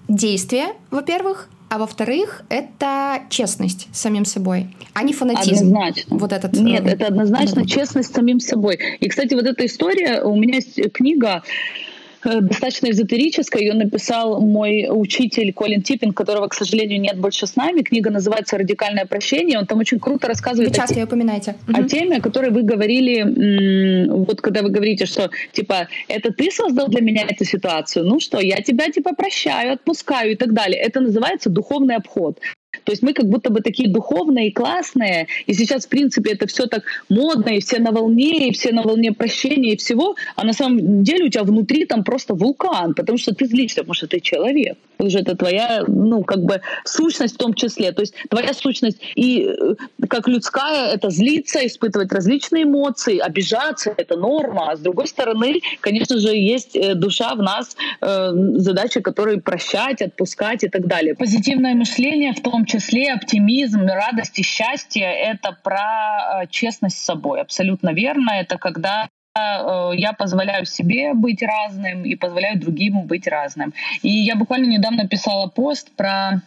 действие, во-первых, а во-вторых, это честность с самим собой, а не фанатизм. Однозначно. Вот этот. Нет, это однозначно честность с самим собой. И, кстати, вот эта история, у меня есть книга Э, достаточно эзотерическая. Ее написал мой учитель Колин Типпин, которого, к сожалению, нет больше с нами. Книга называется «Радикальное прощение». Он там очень круто рассказывает... Вы часто ее упоминаете. О теме, о которой вы говорили, вот когда вы говорите, что, типа, это ты создал для меня эту ситуацию, ну что, я тебя, типа, прощаю, отпускаю и так далее. Это называется духовный обход. То есть мы как будто бы такие духовные и классные, и сейчас, в принципе, это все так модно, и все на волне, и все на волне прощения и всего, а на самом деле у тебя внутри там просто вулкан, потому что ты злишься, потому что ты человек. Уже это твоя, ну, как бы сущность в том числе. То есть твоя сущность и э, как людская — это злиться, испытывать различные эмоции, обижаться — это норма. А с другой стороны, конечно же, есть э, душа в нас, э, задача которой прощать, отпускать и так далее. Позитивное мышление в том числе оптимизм, радость и счастье — это про э, честность с собой. Абсолютно верно. Это когда я позволяю себе быть разным и позволяю другим быть разным. И я буквально недавно писала пост про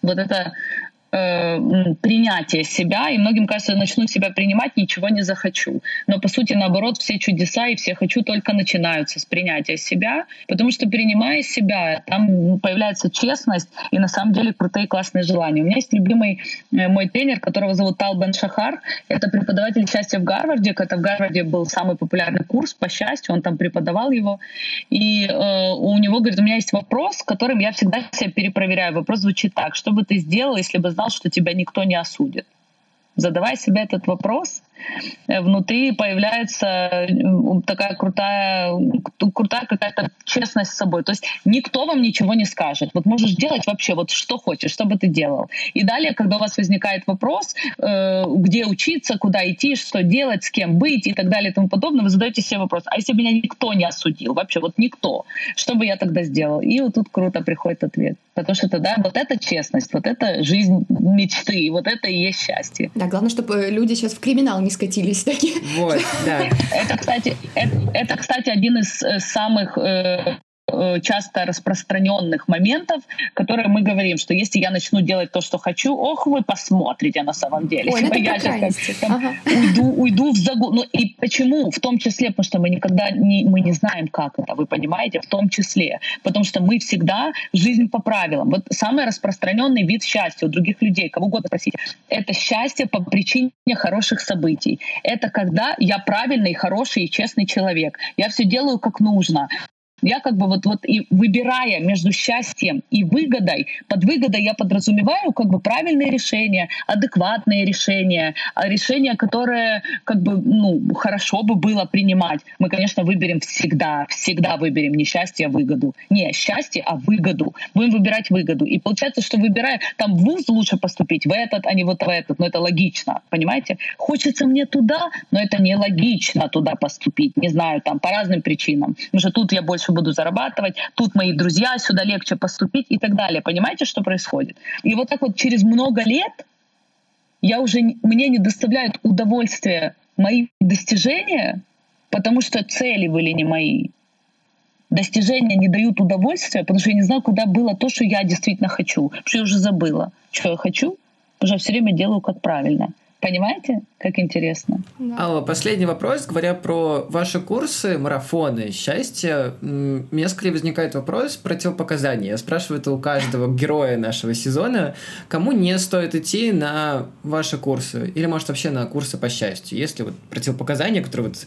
вот это э, принятие себя, и многим кажется, я начну себя принимать, ничего не захочу. Но по сути, наоборот, все чудеса и все хочу только начинаются с принятия себя, потому что принимая себя, там появляется честность и на самом деле крутые классные желания. У меня есть любимый э, мой тренер, которого зовут Тал Бен Шахар, это преподаватель счастья в Гарварде, это в Гарварде был самый популярный курс по счастью, он там преподавал его, и э, у него, говорит, у меня есть вопрос, которым я всегда себя перепроверяю. Вопрос звучит так, что бы ты сделал, если бы знал, что тебя никто не осудит. Задавай себе этот вопрос, внутри появляется э, такая крутая, крутая какая-то честность с собой. То есть никто вам ничего не скажет. Вот можешь делать вообще вот что хочешь, что бы ты делал. И далее, когда у вас возникает вопрос, э, где учиться, куда идти, что делать, с кем быть и так далее и тому подобное, вы задаете себе вопрос, а если меня никто не осудил, вообще вот никто, что бы я тогда сделал? И вот тут круто приходит ответ. Потому что тогда вот это честность, вот это жизнь мечты, вот это и есть счастье. Да, главное, чтобы люди сейчас в криминал не скатились такие. Вот, да. Это, кстати, это, это, кстати, один из э, самых э, Э, часто распространенных моментов, которые мы говорим, что если я начну делать то, что хочу, ох, вы посмотрите на самом деле. Ой, типа, я сейчас там, ага. уйду, уйду в загул. Ну и почему? В том числе, потому что мы никогда не, мы не знаем, как это, вы понимаете, в том числе. Потому что мы всегда жизнь по правилам. Вот самый распространенный вид счастья у других людей, кого угодно спросите, это счастье по причине хороших событий. Это когда я правильный, хороший и честный человек. Я все делаю как нужно я как бы вот, вот и выбирая между счастьем и выгодой, под выгодой я подразумеваю как бы правильные решения, адекватные решения, а решения, которые как бы, ну, хорошо бы было принимать. Мы, конечно, выберем всегда, всегда выберем не счастье, а выгоду. Не счастье, а выгоду. Будем выбирать выгоду. И получается, что выбирая, там в вуз лучше поступить, в этот, а не вот в этот. Но это логично, понимаете? Хочется мне туда, но это не логично туда поступить. Не знаю, там по разным причинам. Потому что тут я больше буду зарабатывать, тут мои друзья, сюда легче поступить и так далее. Понимаете, что происходит? И вот так вот через много лет я уже, мне не доставляют удовольствия мои достижения, потому что цели были не мои. достижения не дают удовольствия, потому что я не знаю, куда было то, что я действительно хочу. Что я уже забыла, что я хочу, потому что я все время делаю как правильно. Понимаете, как интересно? Да. Алла, последний вопрос. Говоря про ваши курсы, марафоны счастья, у меня скорее возникает вопрос противопоказаний. Я спрашиваю это у каждого героя нашего сезона. Кому не стоит идти на ваши курсы? Или, может, вообще на курсы по счастью? Если вот противопоказания, которые вот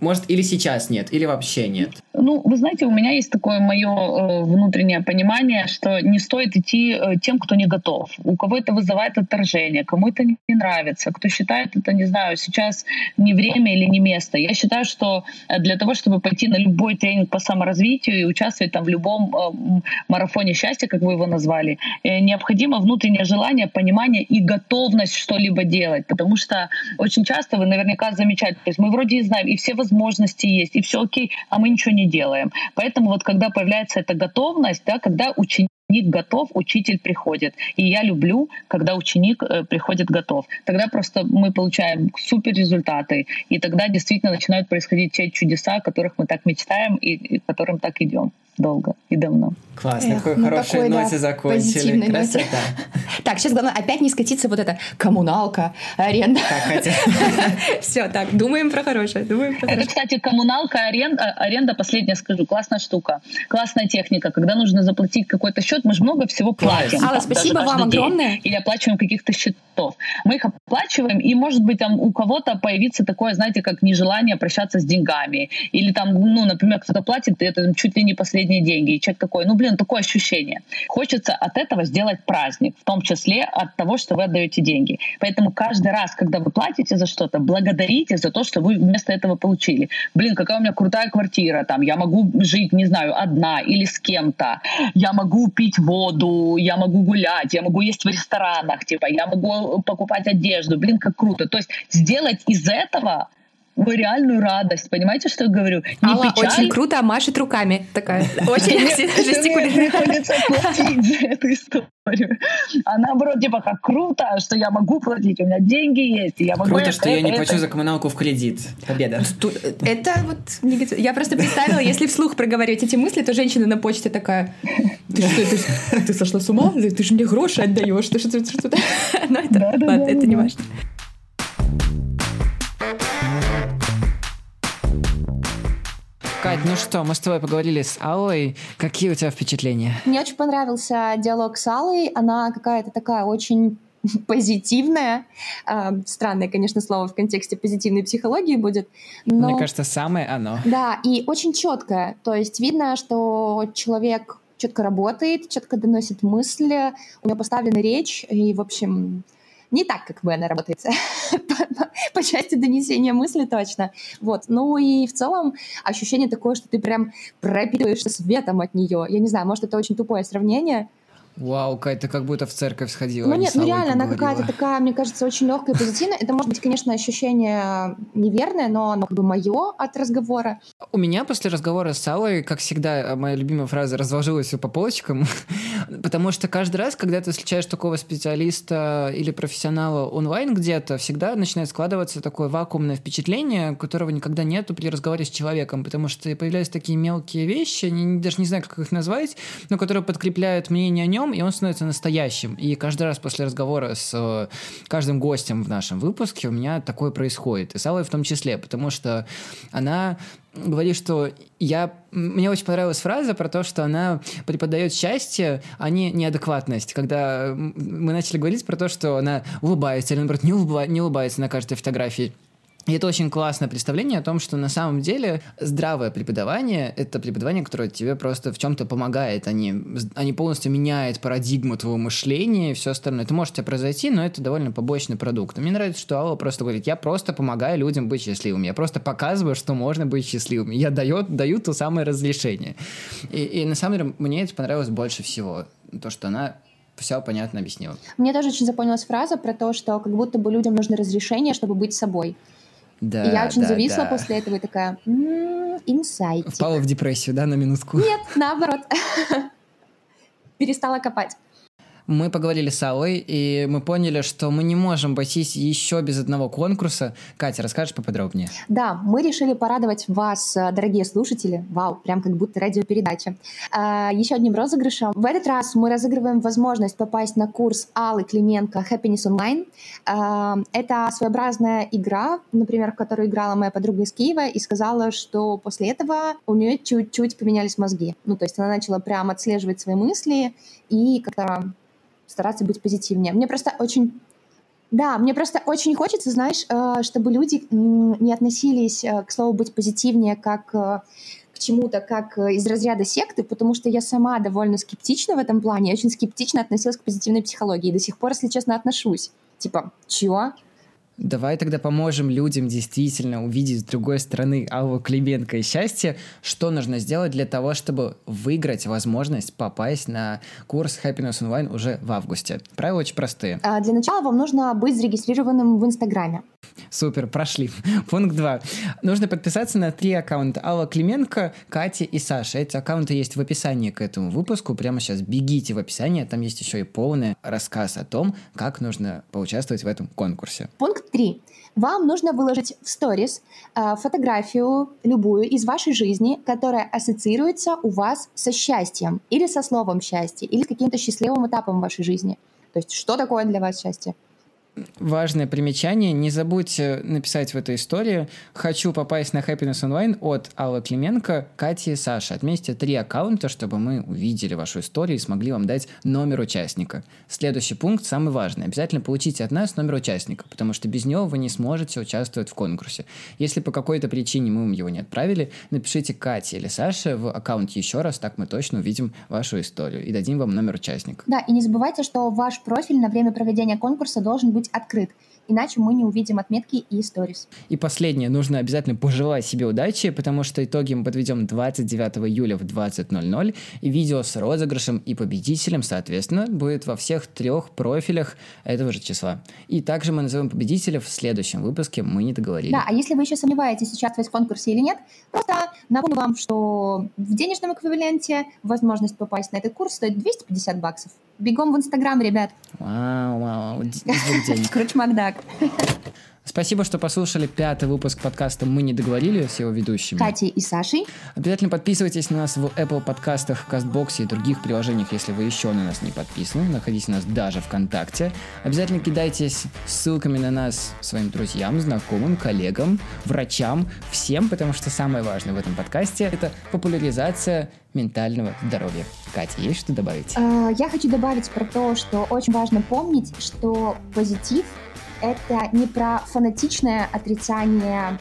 может, или сейчас нет, или вообще нет? Ну, вы знаете, у меня есть такое мое э, внутреннее понимание, что не стоит идти э, тем, кто не готов. У кого это вызывает отторжение, кому это не нравится, кто считает это, не знаю, сейчас не время или не место. Я считаю, что э, для того, чтобы пойти на любой тренинг по саморазвитию и участвовать там в любом э, марафоне счастья, как вы его назвали, э, необходимо внутреннее желание, понимание и готовность что-либо делать. Потому что очень часто вы наверняка замечаете, то есть мы вроде и знаем, и все возможности есть, и все окей, а мы ничего не делаем. Поэтому вот когда появляется эта готовность, да, когда ученик готов, учитель приходит. И я люблю, когда ученик э, приходит готов. Тогда просто мы получаем супер результаты, и тогда действительно начинают происходить те чудеса, о которых мы так мечтаем и, и к которым так идем долго и давно. Классно, Эх, какой ну хорошей такой, ноте да, закончили. Красота. Ноте. Так, сейчас главное опять не скатиться вот это коммуналка, аренда. Все, так, думаем про хорошее, думаем про Это, кстати, коммуналка, аренда, аренда, последняя скажу, классная штука, классная техника. Когда нужно заплатить какой-то счет, мы же много всего платим. Алла, спасибо вам огромное. Или оплачиваем каких-то счетов. Мы их оплачиваем, и, может быть, там у кого-то появится такое, знаете, как нежелание прощаться с деньгами. Или там, ну, например, кто-то платит, и это чуть ли не последние деньги. И человек такой, ну, блин, такое ощущение. Хочется от этого сделать праздник, в том числе от того, что вы отдаете деньги. Поэтому каждый раз, когда вы платите за что-то, благодарите за то, что вы вместо этого получили. Блин, какая у меня крутая квартира, там, я могу жить, не знаю, одна или с кем-то, я могу пить воду, я могу гулять, я могу есть в ресторанах, типа, я могу покупать одежду, блин, как круто. То есть сделать из этого реальную радость. Понимаете, что я говорю? Не Алла печаль. очень круто машет руками такая. Очень жестикулирует. приходится платить за эту историю. А наоборот, типа, как круто, что я могу платить, у меня деньги есть, я могу... Круто, что я не плачу за коммуналку в кредит. Победа. Это вот... Я просто представила, если вслух проговаривать эти мысли, то женщина на почте такая... Ты что, ты сошла с ума? Ты же мне гроши отдаешь. Ты что, что, Ну, это, ладно, это не важно. Ну что, мы с тобой поговорили с Аллой. Какие у тебя впечатления? Мне очень понравился диалог с Аллой. Она какая-то такая очень позитивная. Э, странное, конечно, слово в контексте позитивной психологии будет. Но... Мне кажется, самое оно. Да, и очень четкое. То есть видно, что человек четко работает, четко доносит мысли, у него поставлена речь, и, в общем, не так, как бы она работает по части донесения мысли точно. Вот. Ну и в целом ощущение такое, что ты прям пропитываешься светом от нее. Я не знаю, может, это очень тупое сравнение, Вау, Кать, ты как будто в церковь сходила. Ну нет, ну реально, она какая-то такая, мне кажется, очень легкая и позитивная. Это может быть, конечно, ощущение неверное, но оно как бы мое от разговора. У меня после разговора с Салой, как всегда, моя любимая фраза «разложилась все по полочкам», потому что каждый раз, когда ты встречаешь такого специалиста или профессионала онлайн где-то, всегда начинает складываться такое вакуумное впечатление, которого никогда нету при разговоре с человеком, потому что появляются такие мелкие вещи, я даже не знаю, как их назвать, но которые подкрепляют мнение о нем, нем, и он становится настоящим. И каждый раз после разговора с э, каждым гостем в нашем выпуске у меня такое происходит. И с в том числе, потому что она говорит, что я... Мне очень понравилась фраза про то, что она преподает счастье, а не неадекватность. Когда мы начали говорить про то, что она улыбается, или, наоборот, не, улыба... не улыбается на каждой фотографии. И это очень классное представление о том, что на самом деле здравое преподавание — это преподавание, которое тебе просто в чем-то помогает, а не, а не полностью меняет парадигму твоего мышления и все остальное. Это может тебе произойти, но это довольно побочный продукт. И мне нравится, что Алла просто говорит, я просто помогаю людям быть счастливыми, я просто показываю, что можно быть счастливым. Я даю, даю то самое разрешение. И, и на самом деле мне это понравилось больше всего. То, что она все понятно объяснила. Мне тоже очень запомнилась фраза про то, что как будто бы людям нужно разрешение, чтобы быть собой. Да, и я очень да, зависла да. после этого и такая, инсайт. Впала в депрессию, да, на минутку? Нет, наоборот. Перестала копать. Мы поговорили с Аллой, и мы поняли, что мы не можем обойтись еще без одного конкурса. Катя, расскажешь поподробнее? Да, мы решили порадовать вас, э, дорогие слушатели. Вау, прям как будто радиопередача. А, еще одним розыгрышем. В этот раз мы разыгрываем возможность попасть на курс Аллы Клименко Happiness Online. А, это своеобразная игра, например, в которую играла моя подруга из Киева и сказала, что после этого у нее чуть-чуть поменялись мозги. Ну, то есть она начала прям отслеживать свои мысли и как-то стараться быть позитивнее. Мне просто очень да, мне просто очень хочется, знаешь, э, чтобы люди не относились э, к слову быть позитивнее как э, к чему-то, как из разряда секты, потому что я сама довольно скептична в этом плане, я очень скептично относилась к позитивной психологии, и до сих пор, если честно, отношусь. Типа, чего? Давай тогда поможем людям действительно увидеть с другой стороны Аллу Клименко и счастье. Что нужно сделать для того, чтобы выиграть возможность попасть на курс Happiness Online уже в августе? Правила очень простые. А для начала вам нужно быть зарегистрированным в Инстаграме. Супер, прошли. Пункт 2. Нужно подписаться на три аккаунта. Алла Клименко, Катя и Саша. Эти аккаунты есть в описании к этому выпуску. Прямо сейчас бегите в описание. Там есть еще и полный рассказ о том, как нужно поучаствовать в этом конкурсе. Пункт Три. Вам нужно выложить в сторис э, фотографию любую из вашей жизни, которая ассоциируется у вас со счастьем, или со словом счастье, или с каким-то счастливым этапом в вашей жизни. То есть, что такое для вас счастье? Важное примечание. Не забудьте написать в этой истории «Хочу попасть на Happiness Online» от Аллы Клименко, Кати и Саши. Отметьте три аккаунта, чтобы мы увидели вашу историю и смогли вам дать номер участника. Следующий пункт, самый важный. Обязательно получите от нас номер участника, потому что без него вы не сможете участвовать в конкурсе. Если по какой-то причине мы вам его не отправили, напишите Кате или Саше в аккаунт еще раз, так мы точно увидим вашу историю и дадим вам номер участника. Да, и не забывайте, что ваш профиль на время проведения конкурса должен быть быть открыт. Иначе мы не увидим отметки и сторис. И последнее, нужно обязательно пожелать себе удачи, потому что итоги мы подведем 29 июля в 20.00, и видео с розыгрышем и победителем, соответственно, будет во всех трех профилях этого же числа. И также мы назовем победителя в следующем выпуске «Мы не договорились». Да, а если вы еще сомневаетесь, участвовать в конкурсе или нет, просто напомню вам, что в денежном эквиваленте возможность попасть на этот курс стоит 250 баксов. Бегом в Инстаграм, ребят. Вау, вау, Крыч Макдак. Спасибо, что послушали пятый выпуск подкаста «Мы не договорили» с его ведущими. Катей и Сашей. Обязательно подписывайтесь на нас в Apple подкастах, Кастбоксе и других приложениях, если вы еще на нас не подписаны. Находите нас даже ВКонтакте. Обязательно кидайтесь ссылками на нас своим друзьям, знакомым, коллегам, врачам, всем, потому что самое важное в этом подкасте – это популяризация ментального здоровья. Катя, есть что добавить? А, я хочу добавить про то, что очень важно помнить, что позитив это не про фанатичное отрицание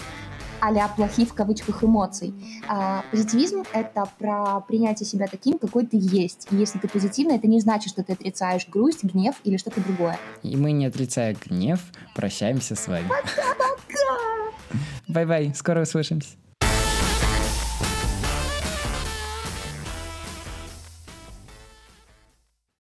а плохих в кавычках эмоций. А, позитивизм — это про принятие себя таким, какой ты есть. И если ты позитивный, это не значит, что ты отрицаешь грусть, гнев или что-то другое. И мы, не отрицая гнев, прощаемся с вами. Пока-пока! Bye-bye, скоро услышимся.